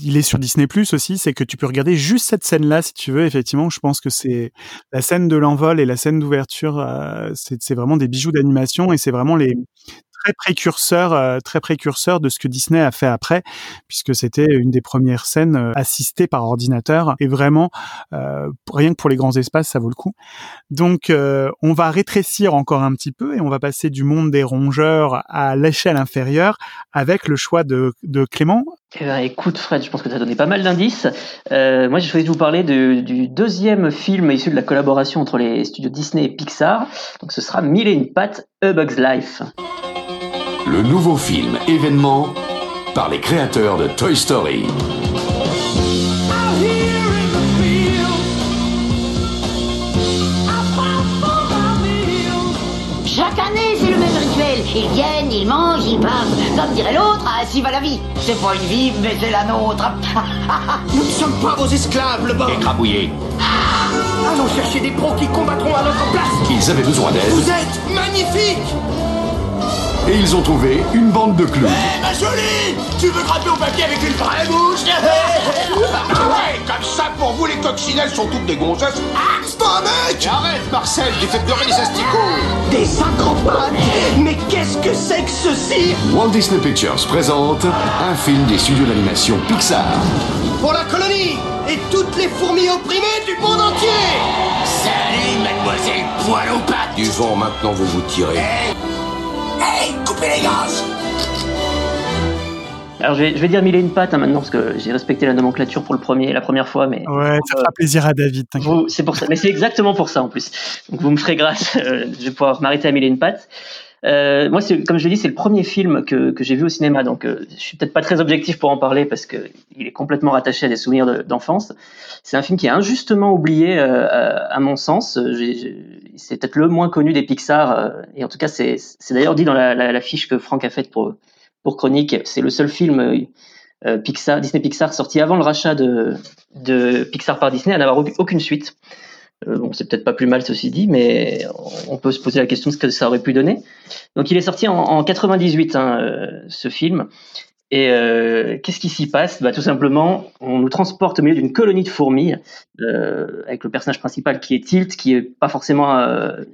il est sur Disney Plus aussi, c'est que tu peux regarder juste cette scène-là si tu veux. Effectivement, je pense que c'est la scène de l'envol et la scène d'ouverture, euh, c'est vraiment des bijoux d'animation et c'est vraiment les très précurseur, euh, très précurseur de ce que Disney a fait après, puisque c'était une des premières scènes euh, assistées par ordinateur. Et vraiment, euh, rien que pour les grands espaces, ça vaut le coup. Donc, euh, on va rétrécir encore un petit peu et on va passer du monde des rongeurs à l'échelle inférieure avec le choix de, de Clément. Eh ben, écoute Fred, je pense que tu as donné pas mal d'indices. Euh, moi j'ai choisi de vous parler du deuxième film issu de la collaboration entre les studios Disney et Pixar. Donc ce sera Mille et une pattes, A Bug's Life. Le nouveau film événement par les créateurs de Toy Story. Ils viennent, ils mangent, ils partent. Comme dirait l'autre, ainsi va la vie. C'est pas une vie, mais c'est la nôtre. Nous ne sommes pas vos esclaves, le bord. Écrabouillé. Allons chercher des pros qui combattront à notre place. Ils avaient besoin d'aide Vous êtes magnifiques et ils ont trouvé une bande de clowns. Hé, ma jolie Tu veux grimper au papier avec une vraie bouche ouais, comme ça, pour vous, les coccinelles sont toutes des gonzesses. Ah, c'est pas un mec Arrête, Marcel, tu fais pleurer les asticots. Des synchropanes Mais qu'est-ce que c'est que ceci? Walt Disney Pictures présente un film des studios d'animation Pixar. Pour la colonie et toutes les fourmis opprimées du monde entier Salut, mademoiselle poil aux pattes Du vent, maintenant vous vous tirez. Hey, coupez les gaz Alors je vais, je vais dire mille et une pattes hein, maintenant parce que j'ai respecté la nomenclature pour le premier, la première fois, mais Ouais, ça fera plaisir à David. c'est pour ça. Mais c'est exactement pour ça en plus. Donc vous me ferez grâce. euh, je vais pouvoir m'arrêter à mille et une pattes. Euh, moi, c'est, comme je l'ai dit, c'est le premier film que, que j'ai vu au cinéma, donc euh, je suis peut-être pas très objectif pour en parler parce que il est complètement rattaché à des souvenirs de- d'enfance. C'est un film qui est injustement oublié euh, à, à mon sens. Euh, c'est peut-être le moins connu des Pixar, euh, et en tout cas, c'est, d'ailleurs dit dans la, fiche que Franck a faite pour pour Chronique. C'est le seul film euh, euh, Pixar, Disney Pixar sorti avant le rachat de de Pixar par Disney à n'avoir aucune suite. Bon, c'est peut-être pas plus mal ceci dit, mais on peut se poser la question de ce que ça aurait pu donner. Donc, il est sorti en, en 98, hein, ce film. Et euh, qu'est-ce qui s'y passe? Bah, Tout simplement, on nous transporte au milieu d'une colonie de fourmis, euh, avec le personnage principal qui est Tilt, qui est pas forcément, euh,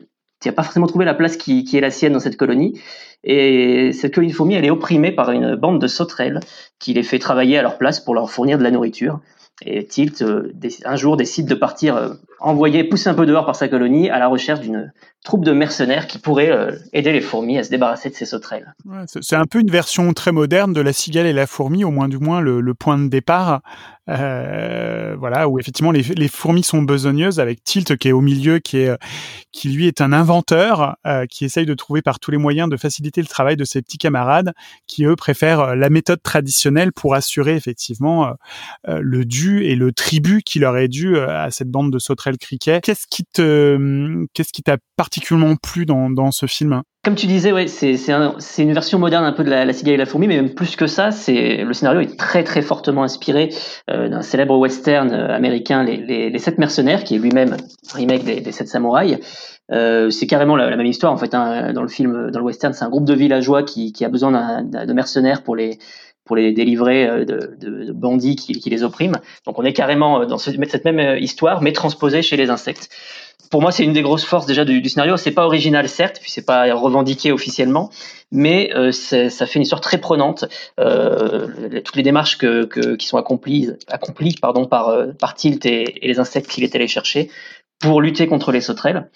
pas forcément trouvé la place qui, qui est la sienne dans cette colonie. Et cette colonie de fourmis, elle est opprimée par une bande de sauterelles qui les fait travailler à leur place pour leur fournir de la nourriture. Et Tilt, euh, un jour, décide de partir, envoyer, pousser un peu dehors par sa colonie, à la recherche d'une troupe de mercenaires qui pourrait euh, aider les fourmis à se débarrasser de ces sauterelles. C'est- un peu une version très moderne de la cigale et la fourmi, au moins du moins le point de départ. Euh, voilà, où effectivement les, les fourmis sont besogneuses avec Tilt qui est au milieu, qui est qui lui est un inventeur, euh, qui essaye de trouver par tous les moyens de faciliter le travail de ses petits camarades, qui eux préfèrent euh, la méthode traditionnelle pour assurer effectivement euh, euh, le dû et le tribut qui leur est dû euh, à cette bande de sauterelles criquets. Qu'est-ce qui te, hum, qu'est-ce qui t'a particulièrement plu dans, dans ce film? Comme tu disais, ouais, c'est un- une version moderne un peu de la, la cigale et la fourmi, mais même plus que ça, c'est le scénario est très très fortement inspiré euh, d'un célèbre western euh, américain, les, les, les Sept mercenaires, qui est lui-même remake des, des Sept samouraïs. Euh, c'est carrément la, la même histoire en fait. hein, dans le film, dans le western, c'est un groupe de villageois qui, qui a besoin de mercenaires pour les pour les délivrer euh, de, de, de bandits qui, qui les oppriment. Donc on est carrément euh, dans ce- cette même histoire, mais transposée chez les insectes. Pour moi, c'est une des grosses forces déjà du, du scénario. C'est pas original, certes, puis c'est pas revendiqué officiellement, mais euh, ça fait une histoire très prenante. Euh, toutes les démarches que, qui sont accomplies, accomplies pardon, par, euh, par Tilt et, les insectes qu'il est allé chercher pour lutter contre les sauterelles.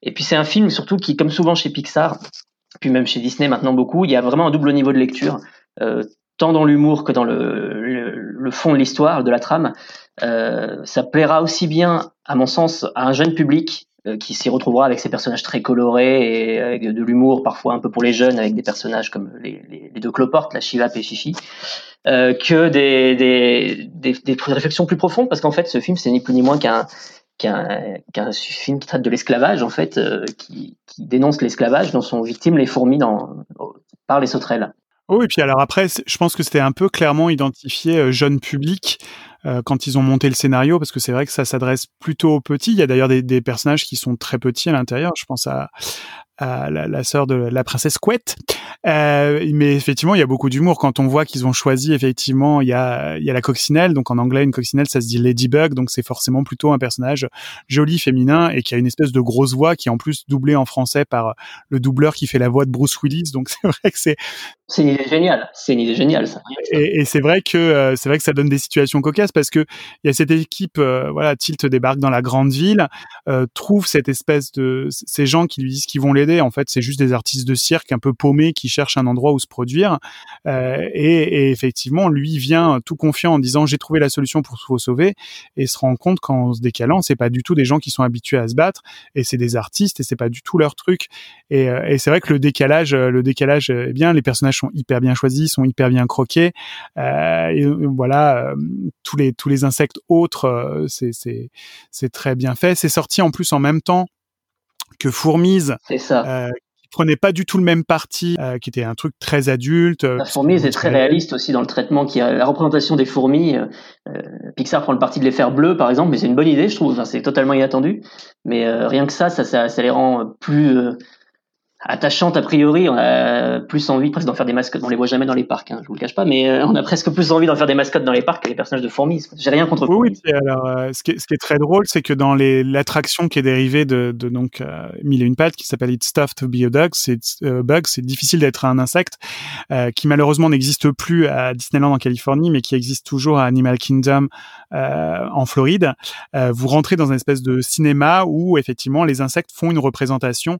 Et puis c'est un film surtout qui, comme souvent chez Pixar, puis même chez Disney maintenant beaucoup, il y a vraiment un double niveau de lecture, tant dans l'humour que dans le, le, fond de l'histoire, de la trame. Euh, ça plaira aussi bien, à mon sens, à un jeune public euh, qui s'y retrouvera avec ces personnages très colorés et avec de l'humour parfois un peu pour les jeunes, avec des personnages comme les, deux cloportes, la Chivap et Fifi, euh, que des, réflexions plus profondes, parce qu'en fait, ce film, c'est ni plus ni moins qu'un film qui traite de l'esclavage en fait, qui, dénonce l'esclavage dont sont victimes les fourmis par les sauterelles. Oh, et puis alors après, je pense que c'était un peu clairement identifié euh, jeune public euh, quand ils ont monté le scénario, parce que c'est vrai que ça s'adresse plutôt aux petits. Il y a d'ailleurs des, personnages qui sont très petits à l'intérieur. Je pense à, à la, la sœur de la princesse Couette. Euh, mais effectivement, il y a beaucoup d'humour quand on voit qu'ils ont choisi effectivement. Il y a, il y a la coccinelle, donc en anglais une coccinelle, ça se dit ladybug, donc c'est forcément plutôt un personnage joli, féminin et qui a une espèce de grosse voix qui est en plus doublée en français par le doubleur qui fait la voix de Bruce Willis. Donc c'est vrai que c'est C'est une idée géniale. C'est une idée géniale, ça. et, c'est vrai que euh, c'est vrai que ça donne des situations cocasses parce que il y a cette équipe, euh, voilà, Tilt débarque dans la grande ville, euh, trouve cette espèce de ces gens qui lui disent qu'ils vont l'aider. En fait, c'est juste des artistes de cirque un peu paumés qui cherchent un endroit où se produire. Et, effectivement, lui vient tout confiant en disant j'ai trouvé la solution pour vous sauver et se rend compte qu'en se décalant, c'est pas du tout des gens qui sont habitués à se battre et c'est des artistes et c'est pas du tout leur truc. Et, et c'est vrai que le décalage, le décalage, eh bien, les personnages sont hyper bien choisis, sont hyper bien croqués. Euh, et euh, voilà, euh, tous les tous les insectes autres, c'est c'est c'est très bien fait. C'est sorti en plus en même temps que Fourmise, C'est ça. prenait pas du tout le même parti, euh, qui était un truc très adulte. La fourmi est très réaliste aussi dans le traitement, qui a la représentation des fourmis. Euh, Pixar prend le parti de les faire bleues, par exemple, mais c'est une bonne idée, je trouve. Enfin, c'est totalement inattendu, mais rien que ça, ça, ça, ça les rend plus attachante a priori. On a plus envie presque d'en faire des mascottes. On les voit jamais dans les parcs, hein, je vous le cache pas, mais euh, on a presque plus envie d'en faire des mascottes dans les parcs que les personnages de fourmis. J'ai rien contre. Oui, oui. Alors, euh, ce, qui est, ce, qui est, très drôle, c'est que dans l'attraction qui est dérivée de, de donc euh, Mille et une pattes, qui s'appelle It's Tough to Be a Dog, c'est euh, bug, c'est difficile d'être un insecte, qui malheureusement n'existe plus à Disneyland en Californie, mais qui existe toujours à Animal Kingdom en Floride. vous rentrez dans une espèce de cinéma où effectivement les insectes font une représentation.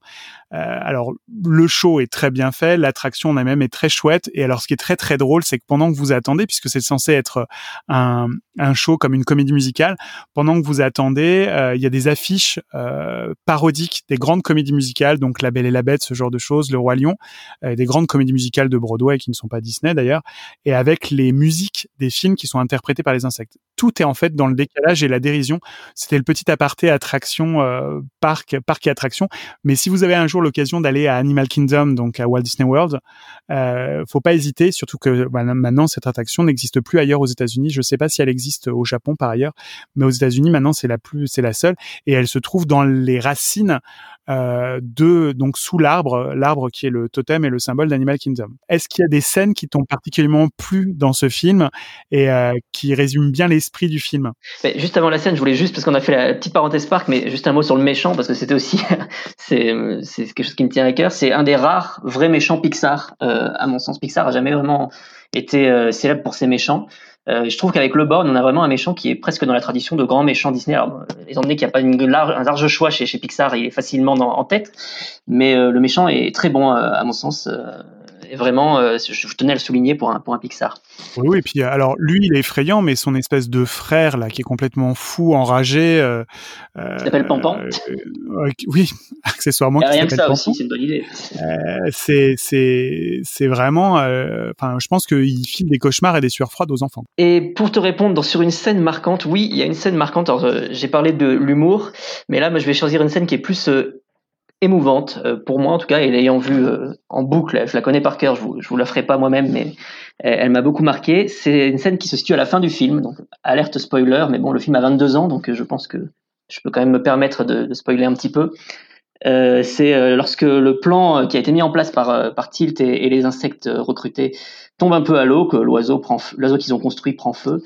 alors le show est très bien fait, l'attraction en elle-même est très chouette. Et alors, ce qui est très très drôle, c'est que pendant que vous attendez, puisque c'est censé être un, un, show comme une comédie musicale, pendant que vous attendez, euh, il y a des affiches euh, parodiques des grandes comédies musicales, donc La Belle et la Bête, ce genre de choses, Le Roi Lion, euh, des grandes comédies musicales de Broadway qui ne sont pas Disney d'ailleurs, et avec les musiques des films qui sont interprétés par les insectes. Tout en fait dans le décalage et la dérision. C'était le petit aparté attraction parc parc et attraction. Mais si vous avez un jour l'occasion d'aller à Animal Kingdom, donc à Walt Disney World, euh, faut pas hésiter, surtout que bah, maintenant cette attraction n'existe plus ailleurs aux États-Unis. Je sais pas si elle existe au Japon par ailleurs, mais aux États-Unis maintenant c'est la plus, c'est la seule, et elle se trouve dans les racines euh, de donc sous l'arbre, l'arbre qui est le totem et le symbole d'Animal Kingdom. Est-ce qu'il y a des scènes qui t'ont particulièrement plu dans ce film et euh, qui résument bien l'esprit du film? Mais Juste avant la scène, je voulais juste parce qu'on a fait la petite parenthèse parc, mais juste un mot sur le méchant parce que c'était aussi c'est quelque chose qui me tient à cœur. C'est un des rares vrais méchants Pixar. Euh, à mon sens, Pixar a jamais vraiment été euh, célèbre pour ses méchants. Euh, je trouve qu'avec Le Born, on a vraiment un méchant qui est presque dans la tradition de grands méchants Disney. Alors, étant donné qu'il n'y a pas une large, un large choix chez, chez Pixar, il est facilement en tête. Mais euh, le méchant est très bon, à mon sens. Euh, vraiment, euh, je tenais à le souligner pour un, pour un Pixar. Oui, oui, et puis alors lui, il est effrayant, mais son espèce de frère là, qui est complètement fou, enragé. Euh, il s'appelle Pampan. Euh, oui, accessoirement. Il y a rien que ça aussi, c'est une bonne idée. c'est vraiment. Enfin, je pense qu'il file des cauchemars et des sueurs froides aux enfants. Et pour te répondre sur une scène marquante, oui, il y a une scène marquante. J'ai parlé de l'humour, mais là, moi, je vais choisir une scène qui est plus émouvante euh, pour moi en tout cas et l'ayant vue euh, en boucle je la connais par cœur je vous, je vous la ferai pas moi-même mais elle, m'a beaucoup marqué. C'est une scène qui se situe à la fin du film donc alerte spoiler mais bon le film a 22 ans donc euh, je pense que je peux quand même me permettre de, spoiler un petit peu. C'est lorsque le plan qui a été mis en place par, Tilt et, et les insectes recrutés tombe un peu à l'eau, que l'oiseau prend l'oiseau qu'ils ont construit prend feu,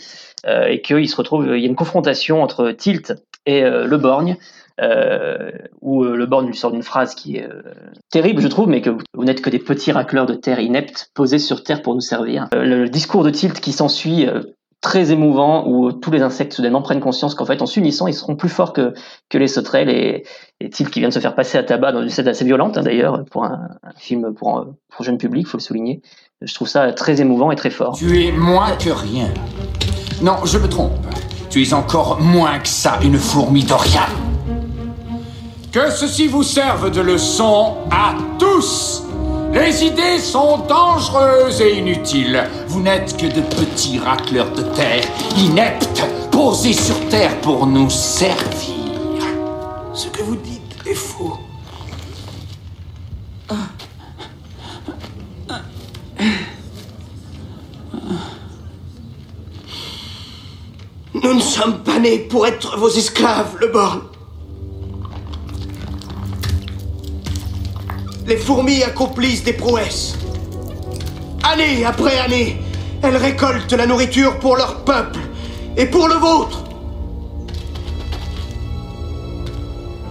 euh, et qu'il se retrouve, il y a une confrontation entre Tilt et le borgne, euh, où euh, le borgne lui sort d'une phrase qui est euh, terrible, je trouve, mais que vous n'êtes que des petits racleurs de terre ineptes posés sur terre pour nous servir. Euh, le, discours de Tilt qui s'ensuit très émouvant où tous les insectes soudainement prennent conscience qu'en fait en s'unissant ils seront plus forts que, que les sauterelles et, Tilt qui vient de se faire passer à tabac dans une scène assez violente hein, d'ailleurs pour un, un, film pour, pour jeune public faut le souligner. Je trouve ça très émouvant et très fort. Tu es moins que rien. Non je me trompe. Tu es encore moins que ça une fourmi d'Oriane que ceci vous serve de leçon à tous. Les idées sont dangereuses et inutiles. Vous n'êtes que de petits racleurs de terre, ineptes, posés sur terre pour nous servir. Ce que vous dites est faux. Nous ne sommes pas nés pour être vos esclaves, le borne. Les fourmis accomplissent des prouesses. Année après année, elles récoltent la nourriture pour leur peuple et pour le vôtre.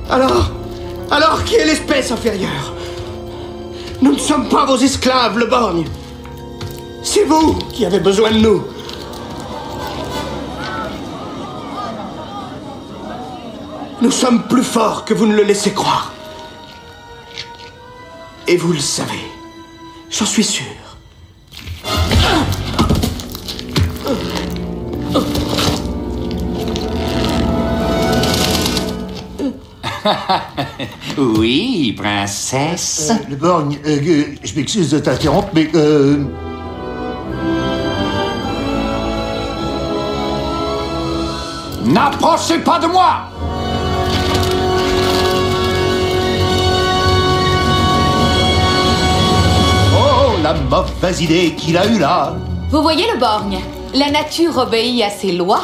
Alors, alors qui est l'espèce inférieure? Nous ne sommes pas vos esclaves, le borgne. C'est vous qui avez besoin de nous. Nous sommes plus forts que vous ne le laissez croire. Et vous le savez. J'en suis sûr. oui, princesse. Euh, le borgne, euh, je m'excuse de t'interrompre, mais euh... N'approchez pas de moi mauvaise idée qu'il a eue là. Vous voyez le borgne? La nature obéit à ses lois.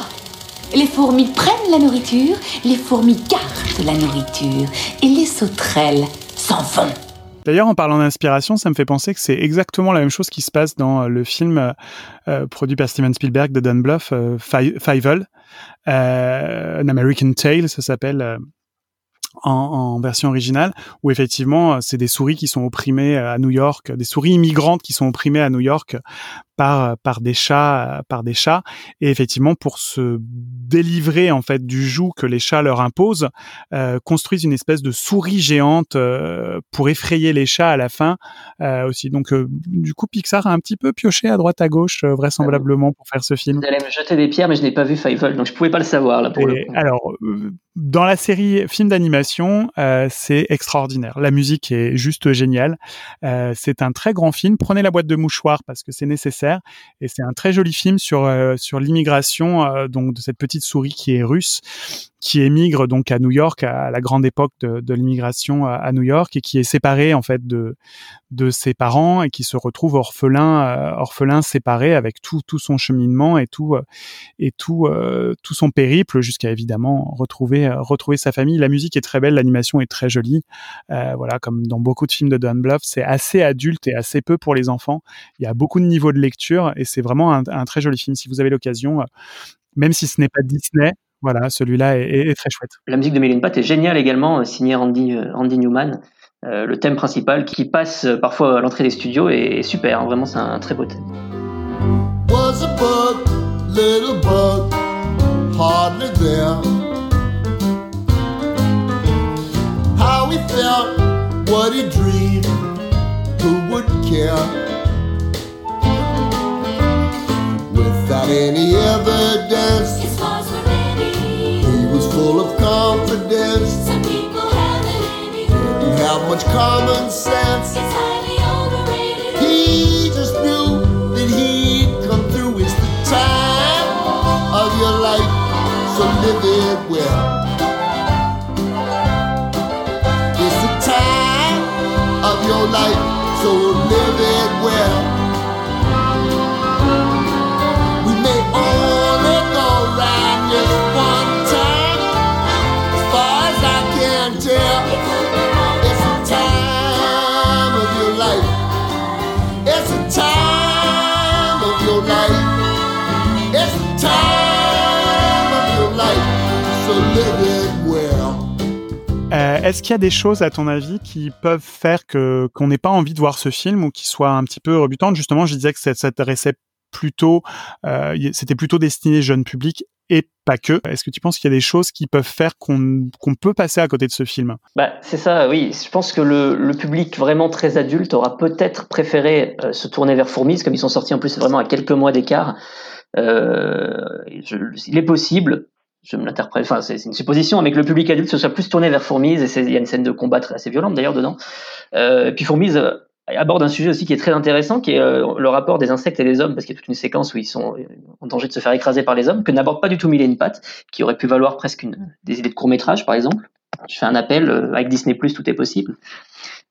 Les fourmis prennent la nourriture, les fourmis gardent la nourriture, et les sauterelles s'en vont. D'ailleurs, en parlant d'inspiration, ça me fait penser que c'est exactement la même chose qui se passe dans le film euh, produit par Steven Spielberg de Don Bluth, euh, Fievel, euh, An American Tale, ça s'appelle euh, en, version originale, où effectivement, c'est des souris qui sont opprimées à New York, des souris immigrantes qui sont opprimées à New York par par des chats par des chats. Et effectivement pour se délivrer en fait du joug que les chats leur imposent euh, construisent une espèce de souris géante euh, pour effrayer les chats à la fin euh, aussi. Donc euh, du coup Pixar a un petit peu pioché à droite à gauche euh, vraisemblablement pour faire ce film. Vous allez me jeter des pierres mais je n'ai pas vu Fievel donc je pouvais pas le savoir là pour et le coup. Alors dans la série film d'animation c'est extraordinaire. La musique est juste géniale. C'est un très grand film. Prenez la boîte de mouchoirs parce que c'est nécessaire et c'est un très joli film sur euh, sur l'immigration euh, donc de cette petite souris qui est russe qui émigre donc à New York à la grande époque de, l'immigration à, à, New York et qui est séparé en fait de de ses parents et qui se retrouve orphelin euh, orphelin séparé avec tout tout son cheminement et tout euh, et tout euh, tout son périple jusqu'à évidemment retrouver retrouver sa famille. La musique est très belle l'animation est très jolie voilà comme dans beaucoup de films de Don Bluth c'est assez adulte et assez peu pour les enfants. Il y a beaucoup de niveaux de lecture et c'est vraiment un, un, très joli film si vous avez l'occasion même si ce n'est pas Disney voilà, celui-là est, est, est, très chouette. La musique de Méline Pat est géniale également, signée Andy, Andy Newman. Euh, le thème principal qui passe parfois à l'entrée des studios est super, hein, vraiment c'est un très beau thème. Was a bug, little bug, hardly there. How he felt, what he dreamed, who would care? Without any evidence, His flaws were many. he was full of confidence. Some people haven't any. Didn't have much common sense. It's highly overrated. He just knew that he'd come through. It's the time of your life, so live it well. It's the time of your life, so live it well. Euh, Est-ce qu'il y a des choses, à ton avis, qui peuvent faire que qu'on n'ait pas envie de voir ce film ou qui soient un petit peu rebutantes? Justement, je disais que ça s'intéressait plutôt, euh, c'était plutôt destiné jeune public et pas que. Est-ce que tu penses qu'il y a des choses qui peuvent faire qu'on peut passer à côté de ce film? Bah, C'est ça, oui. Je pense que le, le, public vraiment très adulte aura peut-être préféré euh, se tourner vers Fourmis, comme ils sont sortis en plus vraiment à quelques mois d'écart. Il est possible, je me l'interprète, enfin c'est une supposition, que le public adulte se soit plus tourné vers Fourmise, et il y a une scène de combat assez violente d'ailleurs dedans. Euh, et puis Fourmise euh, aborde un sujet aussi qui est très intéressant, qui est euh, le rapport des insectes et des hommes, parce qu'il y a toute une séquence où ils sont en danger de se faire écraser par les hommes, que n'aborde pas du tout Mille Pat, qui aurait pu valoir presque une, des idées de court métrage par exemple. Je fais un appel, euh, avec Disney+, tout est possible.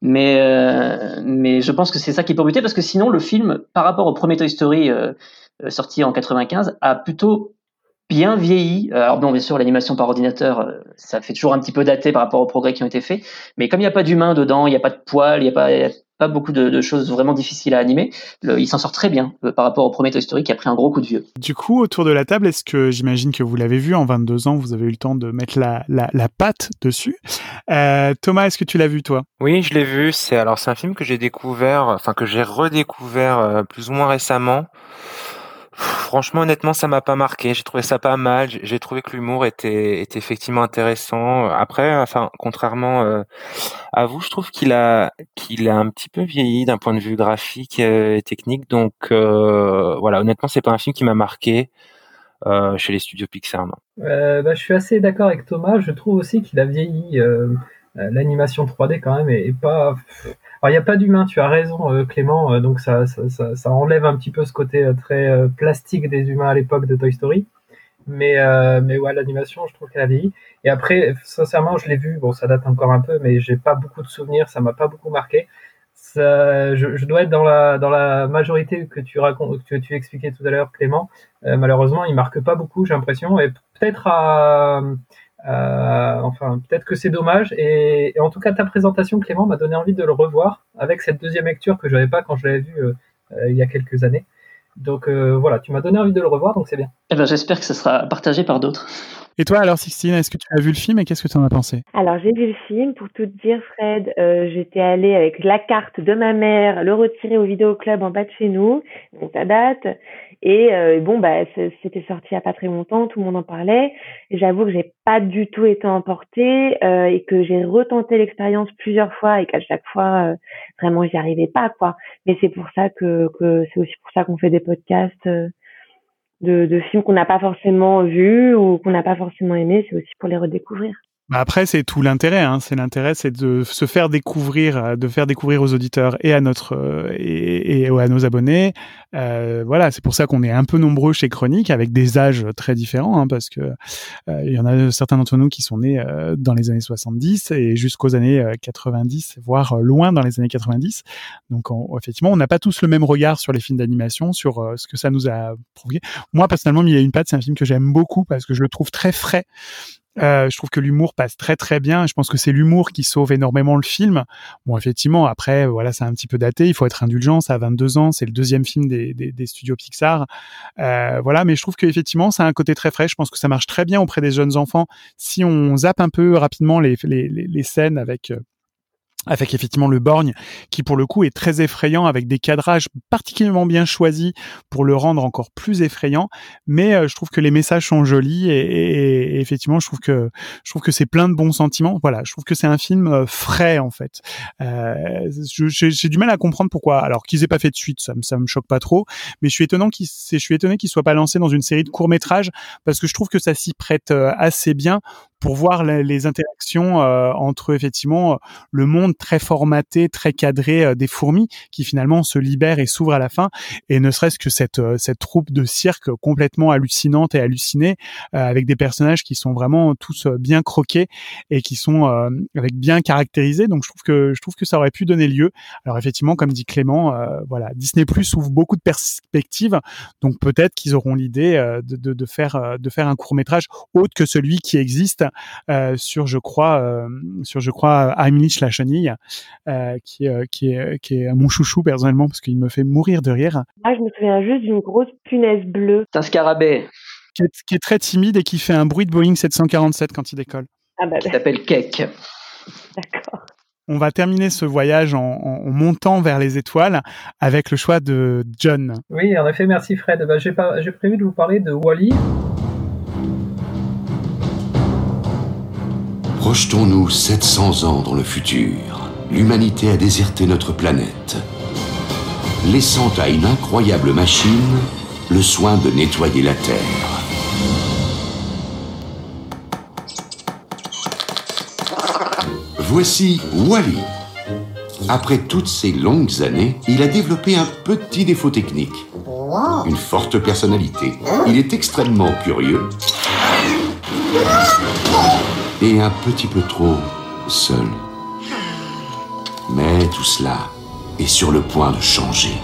Mais, euh, mais je pense que c'est ça qui peut buter, parce que sinon le film, par rapport au premier Toy Story sorti en 95, a plutôt bien vieilli. Alors bon, bien sûr, l'animation par ordinateur, ça fait toujours un petit peu daté par rapport aux progrès qui ont été faits. Mais comme il n'y a pas d'humain dedans, il n'y a pas de poils, il n'y a pas, y a pas beaucoup de, de, choses vraiment difficiles à animer, le, il s'en sort très bien euh, par rapport au premier Toy Story qui a pris un gros coup de vieux. Du coup, autour de la table, est-ce que j'imagine que vous l'avez vu en 22 ans, vous avez eu le temps de mettre la, la, la patte dessus. Euh, Thomas, est-ce que tu l'as vu toi? Oui, je l'ai vu. C'est alors c'est un film que j'ai découvert, enfin que j'ai redécouvert euh, plus ou moins récemment. Franchement, honnêtement, ça m'a pas marqué. J'ai trouvé ça pas mal. J'ai trouvé que l'humour était, effectivement intéressant. Après, enfin, contrairement euh, à vous, je trouve qu'il a, qu'il a un petit peu vieilli d'un point de vue graphique et technique. Donc, euh, voilà, honnêtement, c'est pas un film qui m'a marqué. Euh, chez les studios Pixar. Euh, bah, je suis assez d'accord avec Thomas. Je trouve aussi qu'il a vieilli. L'animation 3D quand même est, pas. Alors il n'y a pas d'humain, tu as raison euh, Clément, euh, donc ça, ça, ça, ça, enlève un petit peu ce côté euh, très plastique des humains à l'époque de Toy Story. Mais, mais ouais, l'animation, je trouve qu'elle a vieilli. Et après, sincèrement, je l'ai vu, bon, ça date encore un peu, mais j'ai pas beaucoup de souvenirs, ça m'a pas beaucoup marqué. ça, je, je dois être dans la dans la majorité que tu racontes, que tu expliquais tout à l'heure, Clément. Euh, malheureusement, il marque pas beaucoup, j'ai l'impression, et peut-être à, à- enfin peut-être que c'est dommage. Et, et en tout cas, ta présentation, Clément, m'a donné envie de le revoir avec cette deuxième lecture que j'avais pas quand je l'avais vu euh, euh, il y a quelques années. Donc euh, voilà, tu m'as donné envie de le revoir, donc c'est bien. Eh ben, j'espère que ce sera partagé par d'autres. Et toi alors, Sixtine, est-ce que tu as vu le film et qu'est-ce que tu en as pensé? Alors j'ai vu le film, pour tout te dire Fred, euh, j'étais allée avec la carte de ma mère, le retirer au vidéoclub en bas de chez nous, donc ça date. Et euh, bon bah c'était sorti il a pas très longtemps, tout le monde en parlait. J'avoue que j'ai pas du tout été emportée euh, et que j'ai retenté l'expérience plusieurs fois et qu'à chaque fois euh, vraiment j'y arrivais pas quoi. Mais c'est pour ça que, que c'est aussi pour ça qu'on fait des podcasts. euh, de, de films qu'on n'a pas forcément vus ou qu'on n'a pas forcément aimés, c'est aussi pour les redécouvrir. Bah après, c'est tout l'intérêt. Hein. C'est l'intérêt, c'est de se faire découvrir, euh, de faire découvrir aux auditeurs et à notre euh, et, à nos abonnés. Euh, voilà, c'est pour ça qu'on est un peu nombreux chez Chronique, avec des âges très différents, hein, parce que euh, il y en a certains d'entre nous qui sont nés euh, dans les années 70 et jusqu'aux années euh, 90, voire loin dans les années 90. Donc, on- effectivement, on n'a pas tous le même regard sur les films d'animation, sur ce que ça nous a provoqué. Moi, personnellement, Mille et une pattes, c'est un film que j'aime beaucoup parce que je le trouve très frais. Euh, je trouve que l'humour passe très très bien. Je pense que c'est l'humour qui sauve énormément le film. Bon, effectivement, après, voilà, c'est un petit peu daté. Il faut être indulgent. Ça a 22 ans. C'est le deuxième film des, des, des studios Pixar. Euh, voilà, mais je trouve qu'effectivement, ça a un côté très frais. Je pense que ça marche très bien auprès des jeunes enfants. Si on zappe un peu rapidement les, les, les, les scènes avec euh, avec effectivement le borgne qui pour le coup est très effrayant avec des cadrages particulièrement bien choisis pour le rendre encore plus effrayant. Mais euh, je trouve que les messages sont jolis et, et- et effectivement je trouve que je trouve que c'est plein de bons sentiments. Voilà je trouve que c'est un film euh, frais en fait. Euh, j'ai du mal à comprendre pourquoi alors qu'ils aient pas fait de suite ça me ça me choque pas trop. Mais je suis étonnant qu'il je suis étonné qu'il soit pas lancé dans une série de courts métrages parce que je trouve que ça s'y prête euh, assez bien pour voir les, les interactions entre effectivement le monde très formaté, très cadré euh, des fourmis qui finalement se libèrent et s'ouvrent à la fin, et ne serait-ce que cette euh, cette troupe de cirque complètement hallucinante et hallucinée euh, avec des personnages qui sont vraiment tous bien croqués et qui sont avec bien caractérisés. Donc je trouve que je trouve que ça aurait pu donner lieu. Alors effectivement, comme dit Clément, voilà, Disney Plus ouvre beaucoup de perspectives, donc peut-être qu'ils auront l'idée de, de, de faire de faire un court métrage autre que celui qui existe sur je crois sur je crois Heimlich la euh, qui euh, qui est qui est mon chouchou personnellement parce qu'il me fait mourir de rire Moi, je me souviens juste d'une grosse punaise bleue. C'est un scarabée. qui est, qui est très timide et qui fait un bruit de Boeing 747 quand il décolle. Ah bah, Qui s'appelle Cake. d'accord. On va terminer ce voyage en, montant vers les étoiles avec le choix de John. Oui, en effet, merci Fred. Bah, j'ai prévu de vous parler de Wally. Projetons-nous 700 ans dans le futur. L'humanité a déserté notre planète, laissant à une incroyable machine le soin de nettoyer la Terre. Voici Wally. Après toutes ces longues années, il a développé un petit défaut technique. Une forte personnalité. Il est extrêmement curieux et un petit peu trop seul. Mais tout cela est sur le point de changer.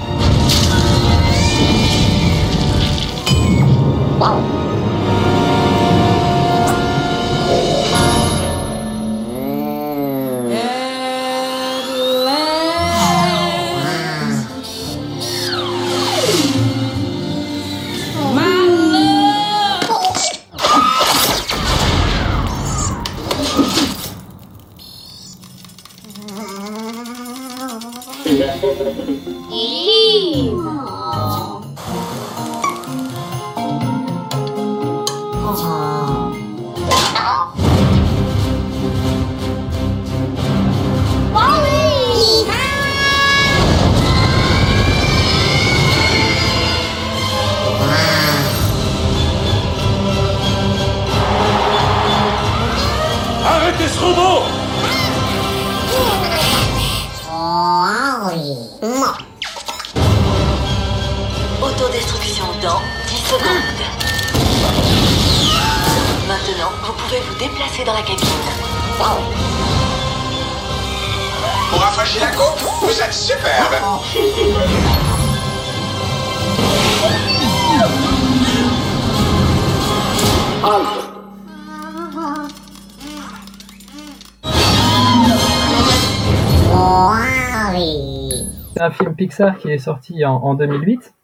Pixar qui est sorti en, en 2008,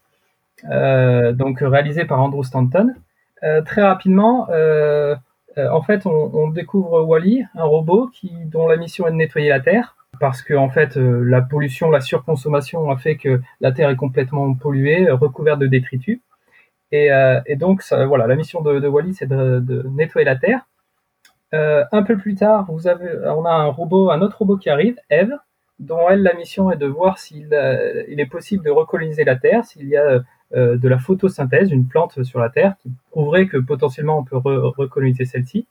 euh, donc réalisé par Andrew Stanton. Euh, très rapidement, euh, en fait, on, découvre Wally, un robot qui, dont la mission est de nettoyer la Terre, parce que en fait, la pollution, la surconsommation a fait que la Terre est complètement polluée, recouverte de détritus. Et, donc, voilà, la mission de, Wally, c'est de, nettoyer la Terre. Un peu plus tard, vous avez, on a un autre robot qui arrive, Eve, dont elle, la mission est de voir s'il euh, est possible de recoloniser la Terre, s'il y a euh, de la photosynthèse, une plante sur la Terre, qui prouverait que potentiellement on peut re- recoloniser celle-ci.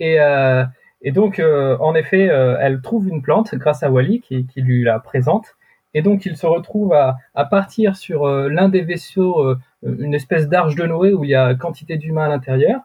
Et, euh, donc, euh, en effet, euh, elle trouve une plante grâce à Wally qui, lui la présente. Et donc, il se retrouve à, partir sur euh, l'un des vaisseaux, euh, une espèce d'arche de Noé où il y a quantité d'humains à l'intérieur.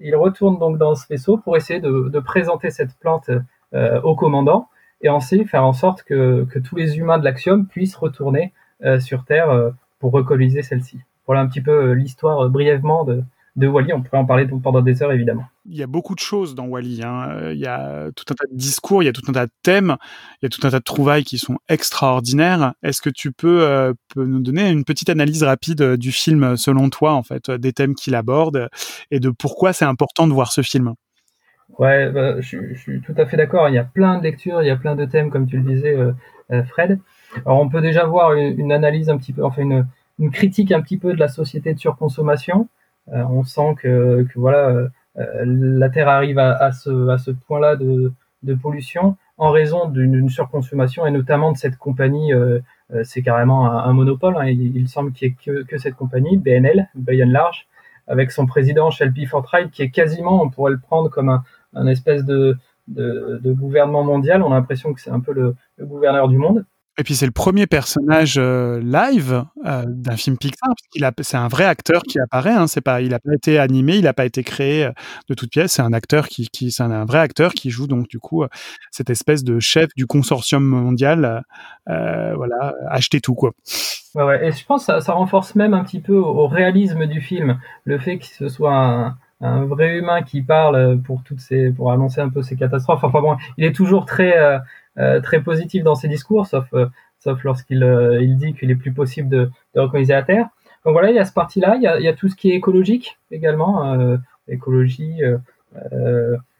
Il retourne donc dans ce vaisseau pour essayer de, présenter cette plante euh, au commandant et ensuite faire en sorte que, que tous les humains de l'Axiom puissent retourner euh, sur Terre euh, pour recoloniser celle-ci. Voilà un petit peu euh, l'histoire brièvement de, de Wally. On pourrait en parler pendant des heures évidemment. Il y a beaucoup de choses dans Wally. Hein. Il y a tout un tas de discours, il y a tout un tas de thèmes, il y a tout un tas de trouvailles qui sont extraordinaires. Est-ce que tu peux, peux nous donner une petite analyse rapide du film selon toi, en fait, des thèmes qu'il aborde et de pourquoi c'est important de voir ce film? Ouais, bah, je, je suis tout à fait d'accord. Il y a plein de lectures, il y a plein de thèmes, comme tu le disais, euh, euh, Fred. Alors, on peut déjà voir une, une analyse un petit peu, enfin une, une critique un petit peu de la société de surconsommation. Euh, on sent que, que voilà, euh, euh, la Terre arrive à, à ce, à ce point-là de, de pollution en raison d'une surconsommation et notamment de cette compagnie. euh, c'est carrément un, un monopole. hein. Il, il semble qu'il n'y ait que, que cette compagnie, BNL, and Large, avec son président Shelby Fortright, qui est quasiment, on pourrait le prendre comme un, un espèce de, de, de gouvernement mondial. On a l'impression que c'est un peu le, le gouverneur du monde. Et puis c'est le premier personnage euh, live euh, d'un film Pixar, parce c'est un vrai acteur qui apparaît. Hein, c'est pas, il a pas été animé, il a pas été créé euh, de toute pièce. C'est un acteur qui, qui, c'est un, un vrai acteur qui joue donc du coup cette espèce de chef du consortium mondial. euh, voilà, acheter tout quoi. Ouais, ouais. Et je pense que ça, ça renforce même un petit peu au, au réalisme du film, le fait que ce soit un, un vrai humain qui parle pour toutes ces, pour annoncer un peu ces catastrophes. Enfin bon, il est toujours très, euh, euh, très positif dans ses discours, sauf, euh, sauf lorsqu'il euh, il dit qu'il est plus possible de, de recoloniser la Terre. Donc voilà, il y a ce parti-là, il y a, il y a tout ce qui est écologique également, euh, écologie.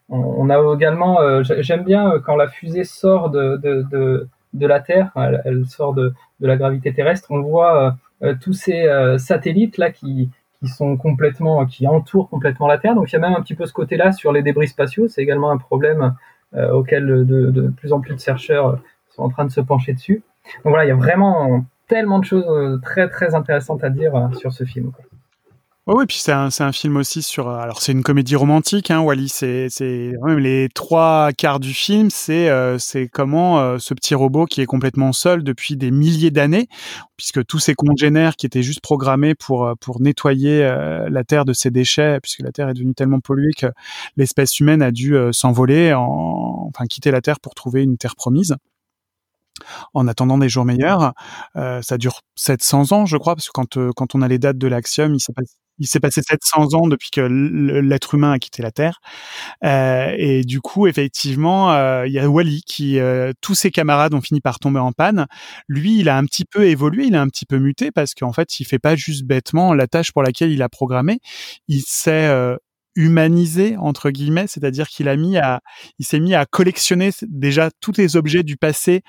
on, on a également, j'ai- j'aime bien quand la fusée sort de, de, de, de la Terre, elle, elle sort de, de la gravité terrestre, on voit tous ces satellites là qui, qui sont complètement, qui entourent complètement la Terre. Donc il y a même un petit peu ce côté-là sur les débris spatiaux. C'est également un problème euh, auquel de, plus en plus de chercheurs sont en train de se pencher dessus. Donc voilà, il y a vraiment tellement de choses euh, très très intéressantes à dire euh, sur ce film. Ouais, ouais, puis c'est un, un film aussi sur. euh, Alors c'est une comédie romantique, hein, Wally. C'est, les trois quarts du film, c'est, euh, c'est comment euh, ce petit robot qui est complètement seul depuis des milliers d'années, puisque tous ses congénères qui étaient juste programmés pour euh, pour nettoyer euh, la terre de ses déchets, puisque la terre est devenue tellement polluée que l'espèce humaine a dû s'envoler, en, enfin quitter la terre pour trouver une terre promise en attendant des jours meilleurs. Euh, ça dure 700 ans, je crois, parce que quand, euh, quand on a les dates de l'Axiom, il s'est passé, il s'est passé 700 ans depuis que l'être humain a quitté la Terre. Euh, et du coup, effectivement, euh, il y a Wally qui, euh, tous ses camarades ont fini par tomber en panne. Lui, il a un petit peu évolué, il a un petit peu muté parce qu'en fait, il fait pas juste bêtement la tâche pour laquelle il a programmé. Il s'est euh, humanisé entre guillemets, c'est-à-dire qu'il a mis à, il s'est mis à collectionner déjà tous les objets du passé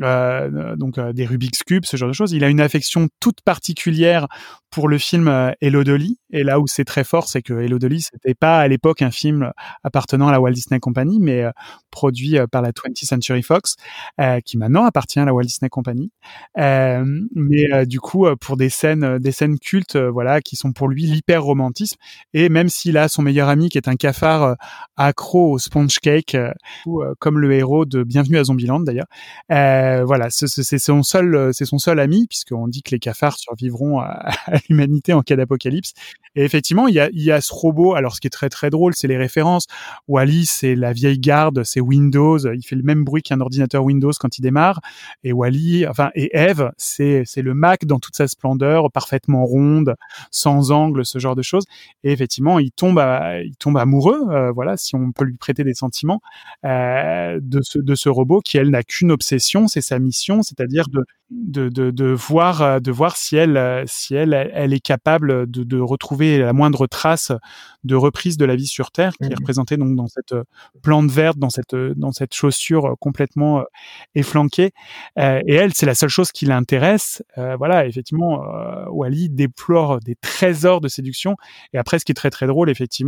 euh, donc euh, des Rubik's Cube, ce genre de choses. Il a une affection toute particulière pour le film euh, Hello Dolly. Et là où c'est très fort, c'est que Hello Dolly, c'était pas à l'époque un film appartenant à la Walt Disney Company, mais euh, produit euh, par la 20th Century Fox, euh, qui maintenant appartient à la Walt Disney Company. Euh, mais euh, du coup, euh, pour des scènes, euh, des scènes cultes, euh, voilà, qui sont pour lui l'hyper romantisme. Et même s'il a son meilleur ami qui est un cafard euh, accro au sponge cake, euh, ou, euh, comme le héros de Bienvenue à Zombieland d'ailleurs. Voilà, ce- ce- c'est son seul, c'est son seul ami puisqu'on dit que les cafards survivront à, l'humanité en cas d'apocalypse. Et effectivement, il y a, il y a ce robot. Alors, ce qui est très très drôle, c'est les références. Wally, c'est la vieille garde, c'est Windows. Il fait le même bruit qu'un ordinateur Windows quand il démarre. Et Wally, enfin, et Eve, c'est c'est le Mac dans toute sa splendeur, parfaitement ronde, sans angle, ce genre de choses. Et effectivement, il tombe, à- il tombe amoureux, euh, voilà, si on peut lui prêter des sentiments, euh, de ce de ce robot qui elle n'a qu'une obsession, c'est sa mission, c'est-à-dire de de, de, de voir euh, de voir si elle euh, si elle elle est capable de, de retrouver la moindre trace de reprise de la vie sur Terre qui est Mhm. représentée donc dans cette euh, plante verte dans cette euh, dans cette chaussure euh, complètement euh, efflanquée. Euh, et elle c'est la seule chose qui l'intéresse. Euh, voilà effectivement euh, Wally déplore des trésors de séduction. Et après ce qui est très très drôle effectivement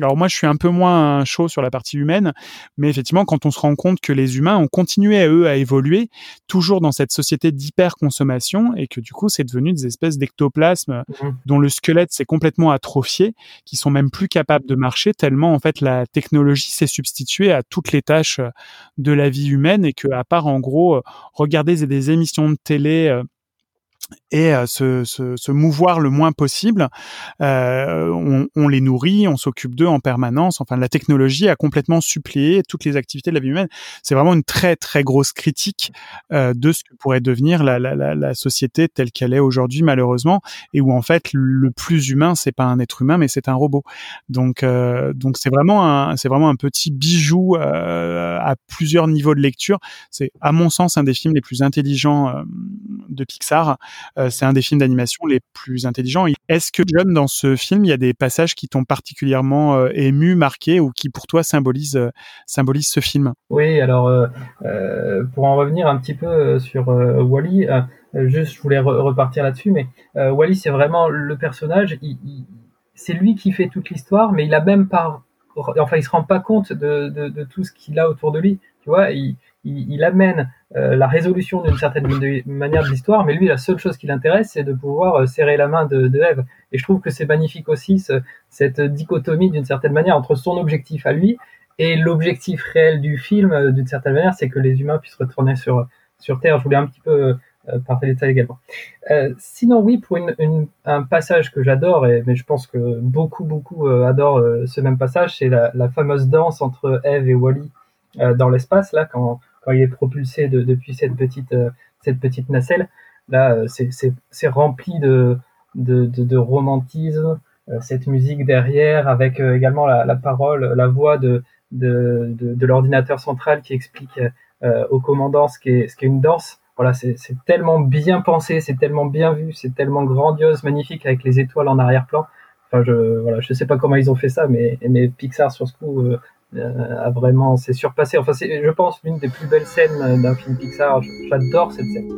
alors moi, je suis un peu moins chaud sur la partie humaine, mais effectivement, quand on se rend compte que les humains ont continué à eux à évoluer, toujours dans cette société d'hyper-consommation, et que du coup, c'est devenu des espèces d'ectoplasmes Mhm. dont le squelette s'est complètement atrophié, qui sont même plus capables de marcher, tellement en fait la technologie s'est substituée à toutes les tâches euh, de la vie humaine, et que à part en gros euh, regarder des- émissions de télé euh, et euh, se, se, se mouvoir le moins possible. Euh, on, on les nourrit, on s'occupe d'eux en permanence. Enfin, la technologie a complètement suppléé toutes les activités de la vie humaine. C'est vraiment une très très grosse critique euh, de ce que pourrait devenir la, la, la, la société telle qu'elle est aujourd'hui, malheureusement, et où en fait le plus humain, c'est pas un être humain, mais c'est un robot. Donc donc c'est vraiment un c'est vraiment un petit bijou à plusieurs niveaux de lecture. C'est à mon sens un des films les plus intelligents de Pixar. Euh, c'est un des films d'animation les plus intelligents. Est-ce que John, dans ce film, il y a des passages qui t'ont particulièrement euh, ému, marqué, ou qui pour toi symbolisent euh, ce film? Oui, alors pour en revenir un petit peu sur Wally, juste je voulais re- repartir là-dessus, mais Wally c'est vraiment le personnage, c'est lui qui fait toute l'histoire, mais il a même pas, enfin il se rend pas compte de, tout ce qu'il a autour de lui, tu vois, il, amène euh, la résolution d'une certaine manière de l'histoire, mais lui la seule chose qui l'intéresse c'est de pouvoir euh, serrer la main de, de et je trouve que c'est magnifique aussi ce- cette dichotomie d'une certaine manière entre son objectif à lui et l'objectif réel du film, euh, d'une certaine manière, c'est que les humains puissent retourner sur, sur Terre. Je voulais un petit peu de ça également. Sinon, oui, pour un passage que j'adore, mais je pense que beaucoup, beaucoup adorent ce même passage, c'est la, la fameuse danse entre Eve et Wally dans l'espace, là, quand, quand il est propulsé de- depuis cette petite, euh, cette petite nacelle. Là, euh, c'est- rempli de, de, de, romantisme, euh, cette musique derrière, avec également la, parole, la voix de, de, de, de l'ordinateur central qui explique euh, au commandant ce qu'est qu'est une danse. Voilà, c'est tellement bien pensé, c'est tellement bien vu, c'est tellement grandiose, magnifique avec les étoiles en arrière-plan. Enfin, je voilà, je sais pas comment ils ont fait ça, mais mais Pixar sur ce coup euh, a vraiment c'est surpassé. Enfin, c'est je pense l'une des plus belles scènes euh, d'un film Pixar. J'adore cette scène.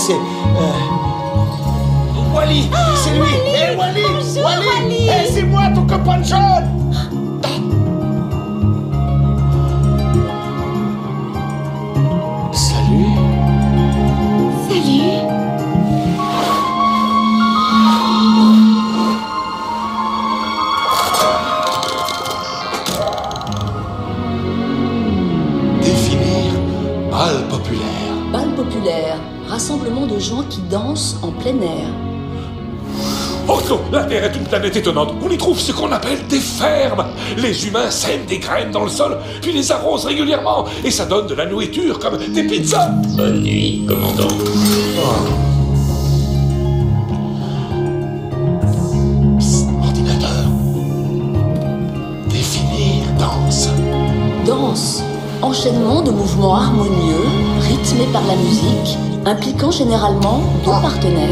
Je En plein air. Otto, la Terre est une planète étonnante. On y trouve ce qu'on appelle des fermes. Les humains sèment des graines dans le sol, puis les arrosent régulièrement, et ça donne de la nourriture comme des pizzas. Bonne nuit, commandant. Ordinateur. Définir danse. Danse, enchaînement de mouvements harmonieux, rythmés par la musique, impliquant généralement deux partenaires.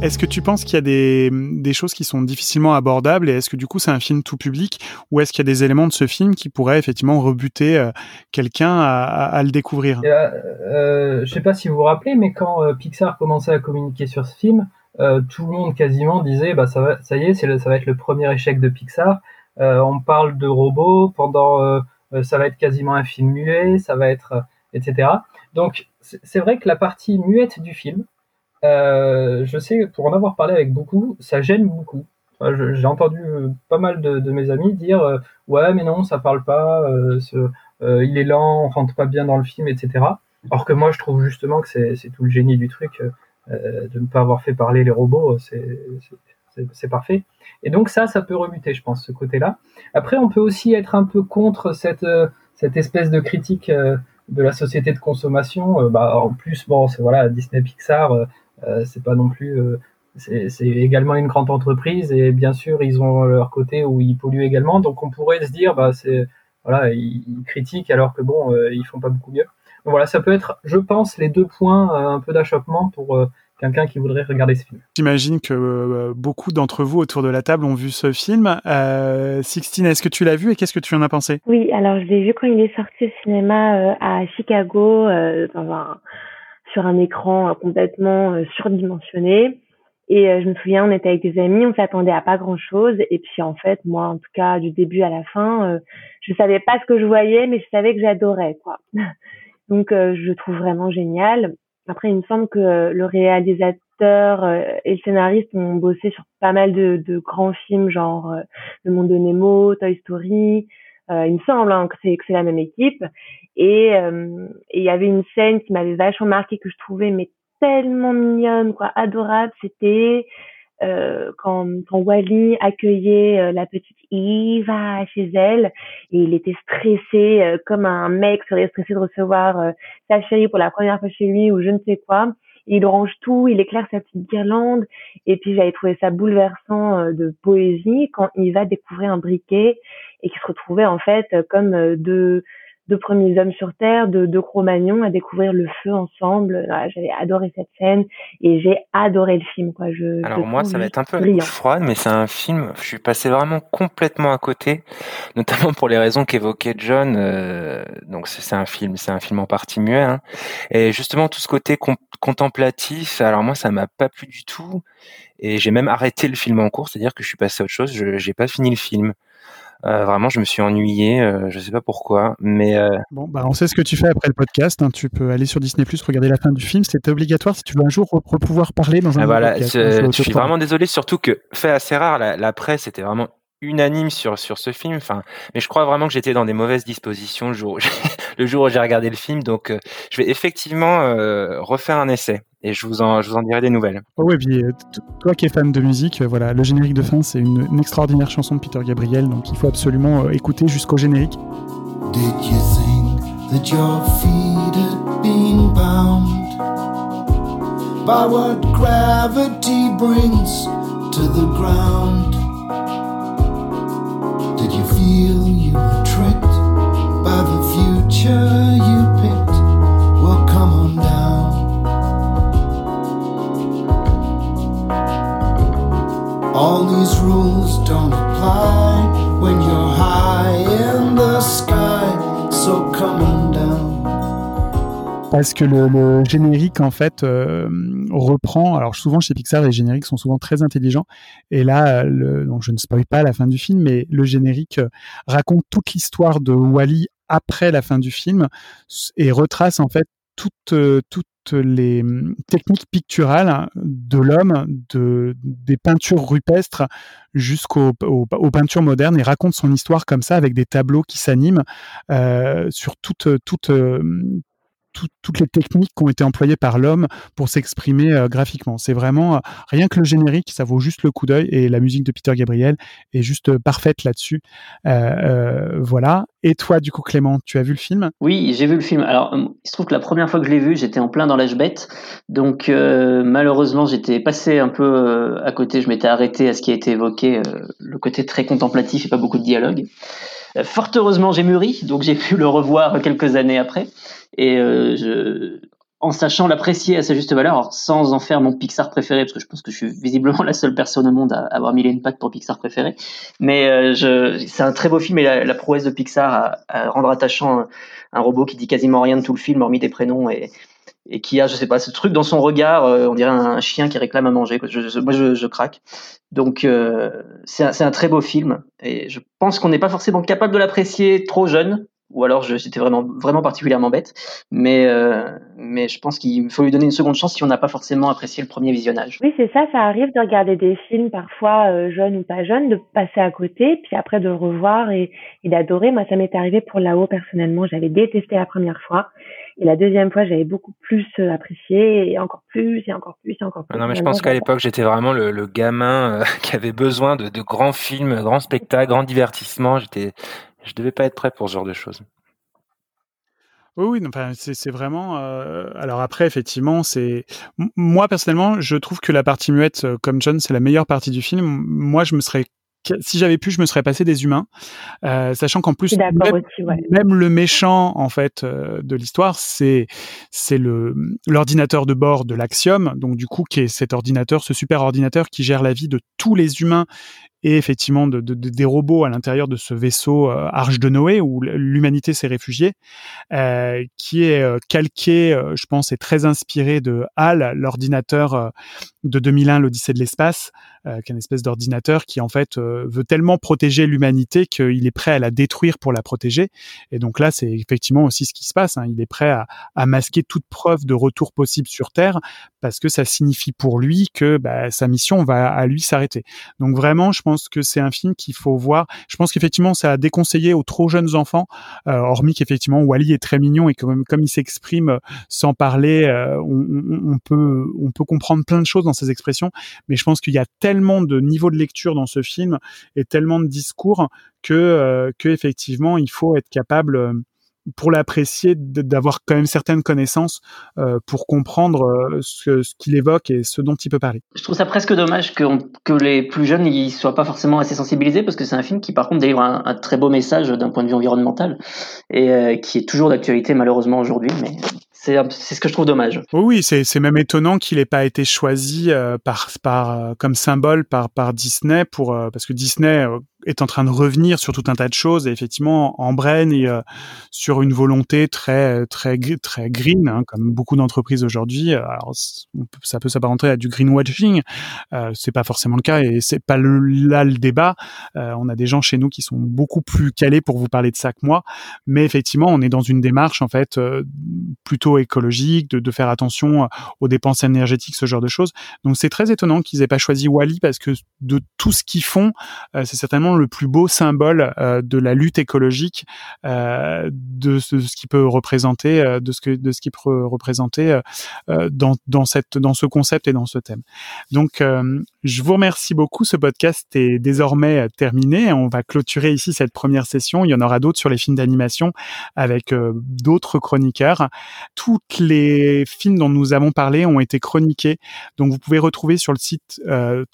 Est-ce que tu penses qu'il y a des, des choses qui sont difficilement abordables et est-ce que du coup c'est un film tout public ou est-ce qu'il y a des éléments de ce film qui pourraient effectivement rebuter euh, quelqu'un à, à, à le découvrir? Euh, euh, Je sais pas si vous vous rappelez, mais quand euh, Pixar commençait à communiquer sur ce film, euh, tout le monde quasiment disait bah ça, y est, ça va être le premier échec de Pixar. Euh, on parle de robots pendant, euh, ça va être quasiment un film muet, ça va être, etc. Donc c'est vrai que la partie muette du film, je sais pour en avoir parlé avec beaucoup, ça gêne beaucoup. J'ai entendu pas mal de, mes amis dire ouais mais non ça parle pas, il est lent, on rentre pas bien dans le film, etc. Alors que moi je trouve justement que c'est tout le génie du truc de ne pas avoir fait parler les robots, c'est c'est- parfait. Et donc ça, ça peut rebuter, je pense, ce côté-là. Après, on peut aussi être un peu contre cette euh, espèce de critique euh, de la société de consommation. Euh, bah, en plus, bon, c'est voilà, Disney Pixar, euh, euh, c'est pas non plus, euh, c'est également une grande entreprise et bien sûr, ils ont leur côté où ils polluent également. Donc, on pourrait se dire, bah, c'est voilà, ils, ils critiquent alors que bon, euh, ils font pas beaucoup mieux. Donc voilà, ça peut être, je pense, les deux points euh, un peu d'achoppement pour euh, quelqu'un qui voudrait regarder ce film. J'imagine que euh, beaucoup d'entre vous autour de la table ont vu ce film. Euh, Sixtine, est-ce que tu l'as vu et qu'est-ce que tu en as pensé? Oui, alors je l'ai vu quand il est sorti au cinéma euh, à Chicago, euh, dans un, sur un écran euh, complètement euh, surdimensionné. Et euh, je me souviens, on était avec des amis, on s'attendait à pas grand-chose. Et puis en fait, moi, en tout cas, du début à la fin, euh, je savais pas ce que je voyais, mais je savais que j'adorais, quoi. Donc, euh, je trouve vraiment génial. Après, il me semble que euh, le réalisateur euh, et le scénariste ont bossé sur pas mal de, de grands films, genre Le Monde de Nemo, Toy Story. Euh, il me semble hein, que c'est que c'est la même équipe. Et euh, et il y avait une scène qui m'avait vachement marqué que je trouvais mais tellement mignonne, quoi, adorable. C'était euh, quand, quand Wally accueillait euh, la petite Eva chez elle et il était stressé euh, comme un mec serait stressé de recevoir euh, sa chérie pour la première fois chez lui ou je ne sais quoi. Il range tout, il éclaire sa petite guirlande et puis j'avais trouvé ça bouleversant euh, de poésie quand il va découvrir un briquet et qui se retrouvait en fait comme euh, deux deux premiers hommes sur terre, de deux Cro-Magnons à découvrir le feu ensemble. Voilà, J'avais adoré cette scène et j'ai adoré le film. Quoi. Je, Alors moi, ça va être un peu brillant. froide, mais c'est un film, je suis passé vraiment complètement à côté, notamment pour les raisons qu'évoquait John. euh, donc c'est un film, c'est un film en partie muet, hein. et justement tout ce côté contemplatif. Alors moi, ça m'a pas plu du tout, et j'ai même arrêté le film en cours, c'est-à-dire que je suis passé à autre chose. Je j'ai pas fini le film. Euh, vraiment, je me suis ennuyé, euh, je sais pas pourquoi, mais euh, Bon, bah, on sait ce que tu fais après le podcast. hein. Tu peux aller sur Disney+, regarder la fin du film. C'est obligatoire si tu veux un jour pouvoir parler dans un Ah, voilà, podcast. je, hein, je suis vraiment désolé, surtout que fait assez rare, la, la presse était vraiment unanime sur sur ce film. Enfin, mais je crois vraiment que j'étais dans des mauvaises dispositions le jour où j'ai, le jour où j'ai regardé le film. Donc, euh, je vais effectivement euh, refaire un essai et je vous en je vous en dirai des nouvelles. Oh ouais, puis euh, toi qui es fan de musique, euh, voilà, le générique de fin, c'est une, une extraordinaire chanson de Peter Gabriel, donc il faut absolument euh, écouter jusqu'au générique. Did you think that your feet had been bound by what gravity brings to the ground? Did you feel you were tricked by the future you All these rules don't apply when you're high in the sky. So come on down. Parce que le, générique, en fait, euh, reprend. Alors, souvent, chez Pixar, les génériques sont souvent très intelligents. Et là, donc je ne spoil pas la fin du film, mais le générique euh, raconte toute l'histoire de Wally après la fin du film et retrace, en fait, toute, euh, toute les hum, techniques picturales de l'homme, de, des peintures rupestres jusqu'aux aux, aux peintures modernes et raconte son histoire comme ça avec des tableaux qui s'animent euh, sur toute, toute, euh, tout- toutes les techniques qui ont été employées par l'homme pour s'exprimer euh, graphiquement. C'est vraiment euh, rien que le générique, ça vaut juste le coup d'œil et la musique de Peter Gabriel est juste euh, parfaite là-dessus. Voilà. Et toi, du coup, Clément, tu as vu le film? Oui, j'ai vu le film. Alors, euh, il se trouve que la première fois que je l'ai vu, j'étais en plein dans l'âge bête. Donc, malheureusement, j'étais passé un peu à côté. Je m'étais arrêté à ce qui a été évoqué, le côté très contemplatif et pas beaucoup de dialogue. Euh, fort heureusement, j'ai mûri, donc j'ai pu le revoir quelques années après. Et euh, je, en sachant l'apprécier à sa juste valeur, alors sans en faire mon Pixar préféré, parce que je pense que je suis visiblement la seule personne au monde à avoir et une pattes pour Pixar préféré. Mais euh, c'est un très beau film et la, prouesse de Pixar à, à rendre attachant un, un robot qui dit quasiment rien de tout le film, hormis des prénoms et, et qui a, je sais pas, ce truc dans son regard, euh, on dirait un, chien qui réclame à manger. Je, moi, je, craque. Donc, euh, c'est un, très beau film et je pense qu'on n'est pas forcément capable de l'apprécier trop jeune. Ou alors j'étais vraiment vraiment particulièrement bête, mais euh, mais je pense qu'il faut lui donner une seconde chance si on n'a pas forcément apprécié le premier visionnage. Oui, c'est ça, ça arrive de regarder des films parfois jeunes ou pas jeunes, de passer à côté, puis après de le revoir et, et d'adorer. Moi, ça m'est arrivé pour là-haut personnellement, j'avais détesté la première fois. Et la deuxième fois, j'avais beaucoup plus euh, apprécié, et encore plus, et encore plus, et encore plus. Ah Non, mais je pense qu'à l'époque, j'étais vraiment le, le gamin euh, qui avait besoin de, de grands films, grands spectacles, grands divertissements. J'étais, je devais pas être prêt pour ce genre de choses. Oui, oui, non, enfin, c'est c'est vraiment. euh, alors après, effectivement, c'est moi personnellement, je trouve que la partie muette, euh, comme John, c'est la meilleure partie du film. Moi, je me serais, si j'avais pu, je me serais passé des humains, euh, sachant qu'en plus, suis d'accord même, aussi, ouais. même le méchant en fait euh, de l'histoire, c'est c'est le l'ordinateur de bord de l'Axiom, donc du coup, qui est cet ordinateur, ce super ordinateur qui gère la vie de tous les humains et effectivement de, de- de- des robots à l'intérieur de ce vaisseau euh, Arche de Noé où l'humanité s'est réfugiée, euh, qui est euh, calqué, je pense, et très inspiré de HAL, l'ordinateur de 2001, l'Odyssée de l'espace, qui est une espèce d'ordinateur qui en fait veut tellement protéger l'humanité qu'il est prêt à la détruire pour la protéger. Et donc là, c'est effectivement aussi ce qui se passe. hein. Il est prêt à, à masquer toute preuve de retour possible sur Terre parce que ça signifie pour lui que bah, sa mission va à lui s'arrêter. Donc vraiment, je pense que c'est un film qu'il faut voir. Je pense qu'effectivement, ça a déconseillé aux trop jeunes enfants, euh, hormis qu'effectivement Wally est très mignon et comme, comme il s'exprime euh, sans parler, euh, on, peut on peut comprendre plein de choses dans ses expressions. Mais je pense qu'il y a tellement de niveaux de lecture dans ce film et tellement de discours que que effectivement, il faut être capable pour l'apprécier, d'avoir quand même certaines connaissances euh, pour comprendre euh, ce, ce qu'il évoque et ce dont il peut parler. Je trouve ça presque dommage que, on- que les plus jeunes ils soient pas forcément assez sensibilisés parce que c'est un film qui par contre délivre un, un très beau message d'un point de vue environnemental et euh, qui est toujours d'actualité malheureusement aujourd'hui mais c'est ce que je trouve dommage. Oui, c'est même étonnant qu'il ait pas été choisi euh, par par comme symbole par par Disney pour euh, parce que Disney euh, est en train de revenir sur tout un tas de choses et effectivement embraine et euh, sur une volonté très très très green hein, comme beaucoup d'entreprises aujourd'hui. Alors ça peut s'apparenter à du greenwashing, euh, c'est pas forcément le cas et c'est pas le, là le débat. Euh, on a des gens chez nous qui sont beaucoup plus calés pour vous parler de ça que moi, mais effectivement on est dans une démarche en fait euh, plutôt écologique, de, de faire attention euh, aux dépenses énergétiques, ce genre de choses. Donc c'est très étonnant qu'ils aient pas choisi Wally parce que de tout ce qu'ils font, euh, c'est certainement le plus beau symbole euh, de la lutte écologique, euh, de ce, de ce qui peut représenter, euh, de ce que de ce qui peut représenter dans dans cette dans ce concept et dans ce thème. Donc je vous remercie beaucoup. Ce podcast est désormais terminé. On va clôturer ici cette première session. Il y en aura d'autres sur les films d'animation avec d'autres chroniqueurs. Toutes les films dont nous avons parlé ont été chroniqués. Donc vous pouvez retrouver sur le site euh,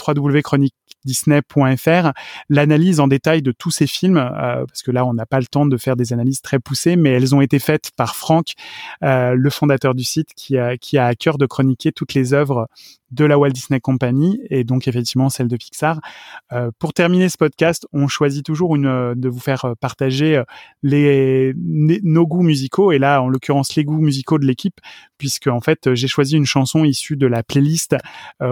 www.chroniquedisney.fr l'analyse en détail de tous ces films, euh, parce que là on n'a pas le temps de faire des analyses très poussées, mais elles ont été faites par Franck, euh, le fondateur du site, qui a, qui a à cœur de chroniquer toutes les œuvres de la Walt Disney Company et donc effectivement celle de Pixar. Euh, pour terminer ce podcast, on choisit toujours une, de vous faire partager les, nos goûts musicaux et là en l'occurrence les goûts musicaux de l'équipe puisque en fait j'ai choisi une chanson issue de la playlist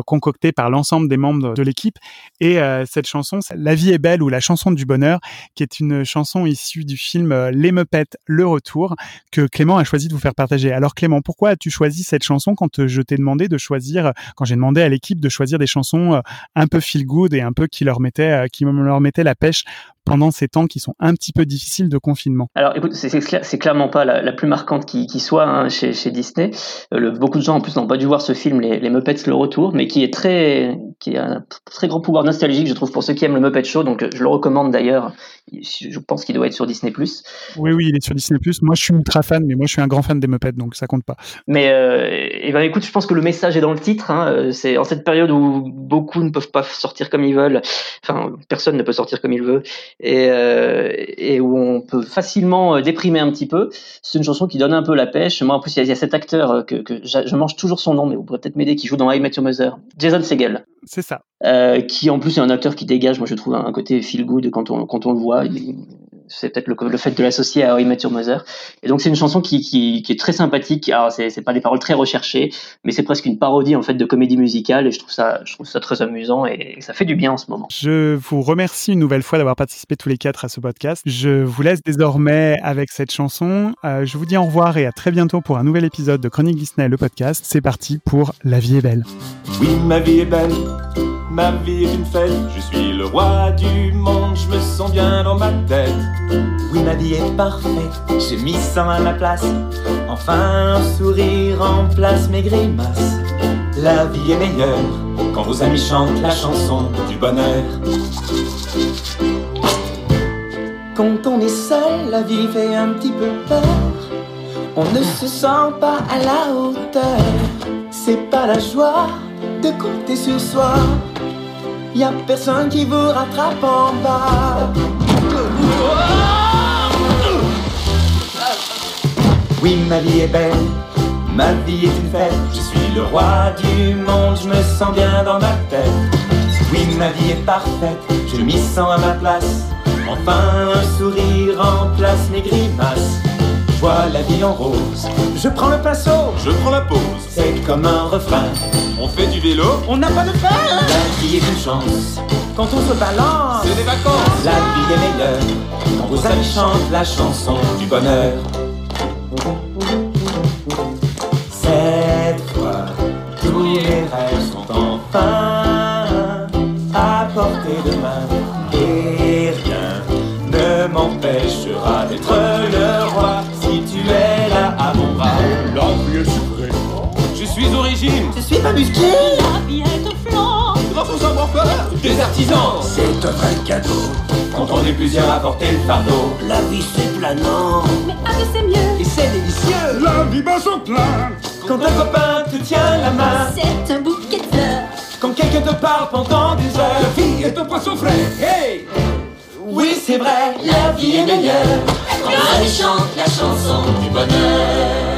concoctée par l'ensemble des membres de l'équipe et cette chanson La vie est belle ou la chanson du bonheur qui est une chanson issue du film Les Muppets Le Retour que Clément a choisi de vous faire partager. Alors Clément, pourquoi as-tu choisi cette chanson quand je t'ai demandé de choisir, quand j'ai demandé à l'équipe de choisir des chansons un peu feel good et un peu qui leur mettaient, qui leur mettaient la pêche pendant ces temps qui sont un petit peu difficiles de confinement Alors écoute, c'est clairement pas la, la, plus marquante qui, qui soit hein, chez, chez, Disney. Euh, le, beaucoup de gens en plus n'ont pas dû voir ce film, les, les, Muppets le retour, mais qui est très, qui a un très grand pouvoir nostalgique, je trouve, pour ceux qui aiment le Muppet Show. Donc je le recommande d'ailleurs. Je pense qu'il doit être sur Disney+. Oui, oui, il est sur Disney+. Moi, je suis ultra fan, mais moi, je suis un grand fan des Muppets, donc ça compte pas. Mais euh, et ben écoute, je pense que le message est dans le titre. Hein. Euh, c'est en cette période où beaucoup ne peuvent pas sortir comme ils veulent. Enfin, personne ne peut sortir comme il veut et, euh, et où on peut facilement euh, déprimer un petit peu. C'est une chanson qui donne un peu la pêche. Moi, en plus, il y, a cet acteur euh, que, que je mange toujours son nom, mais vous pourrez peut-être m'aider, qui joue dans I Met Your Mother, Jason Segel. C'est ça. Euh, qui en plus est un acteur qui dégage, moi je trouve un côté feel good quand on quand on le voit. Il, c'est peut-être le, le, fait de l'associer à How I Met Your Mother. Et donc c'est une chanson qui, qui, qui, est très sympathique. Alors c'est, c'est pas des paroles très recherchées, mais c'est presque une parodie en fait de comédie musicale. Et je trouve ça, je trouve ça très amusant et ça fait du bien en ce moment. Je vous remercie une nouvelle fois d'avoir participé tous les quatre à ce podcast. Je vous laisse désormais avec cette chanson. Euh, je vous dis au revoir et à très bientôt pour un nouvel épisode de Chronique Disney, le podcast. C'est parti pour La vie est belle. Oui, ma vie est belle. Ma vie est une fête, je suis le roi du monde, je me sens bien dans ma tête. Oui, ma vie est parfaite, j'ai mis ça à ma place. Enfin, un sourire remplace mes grimaces. La vie est meilleure quand vos amis chantent la chanson du bonheur. Quand on est seul, la vie fait un petit peu peur. On ne se sent pas à la hauteur. C'est pas la joie de compter sur soi. Y a personne qui vous rattrape en bas. Oui, ma vie est belle, ma vie est une fête. Je suis le roi du monde, je me sens bien dans ma tête. Oui, ma vie est parfaite, je m'y sens à ma place. Enfin, un sourire remplace mes grimaces. Je vois la vie en rose. Je prends le pinceau, je prends la pause. C'est comme un refrain. On fait du vélo, on n'a pas de frein. La vie est une chance. Quand on se balance, c'est des vacances. La vie est meilleure. Quand vos amis chantent la chanson du bonheur. Pas musclé. La vie est au flanc. Grâce au savoir-faire des artisans. C'est un vrai cadeau. Quand on est plusieurs à porter le fardeau. La vie c'est planant. Mais un peu c'est mieux. Et c'est délicieux. La vie bat son plein. Quand un copain te tient la main. C'est un bouquet de fleurs. Quand quelqu'un te parle pendant des heures. La vie est un poisson frais. Hey! Oui, c'est vrai, la vie est meilleure quand on chante la chanson du bonheur.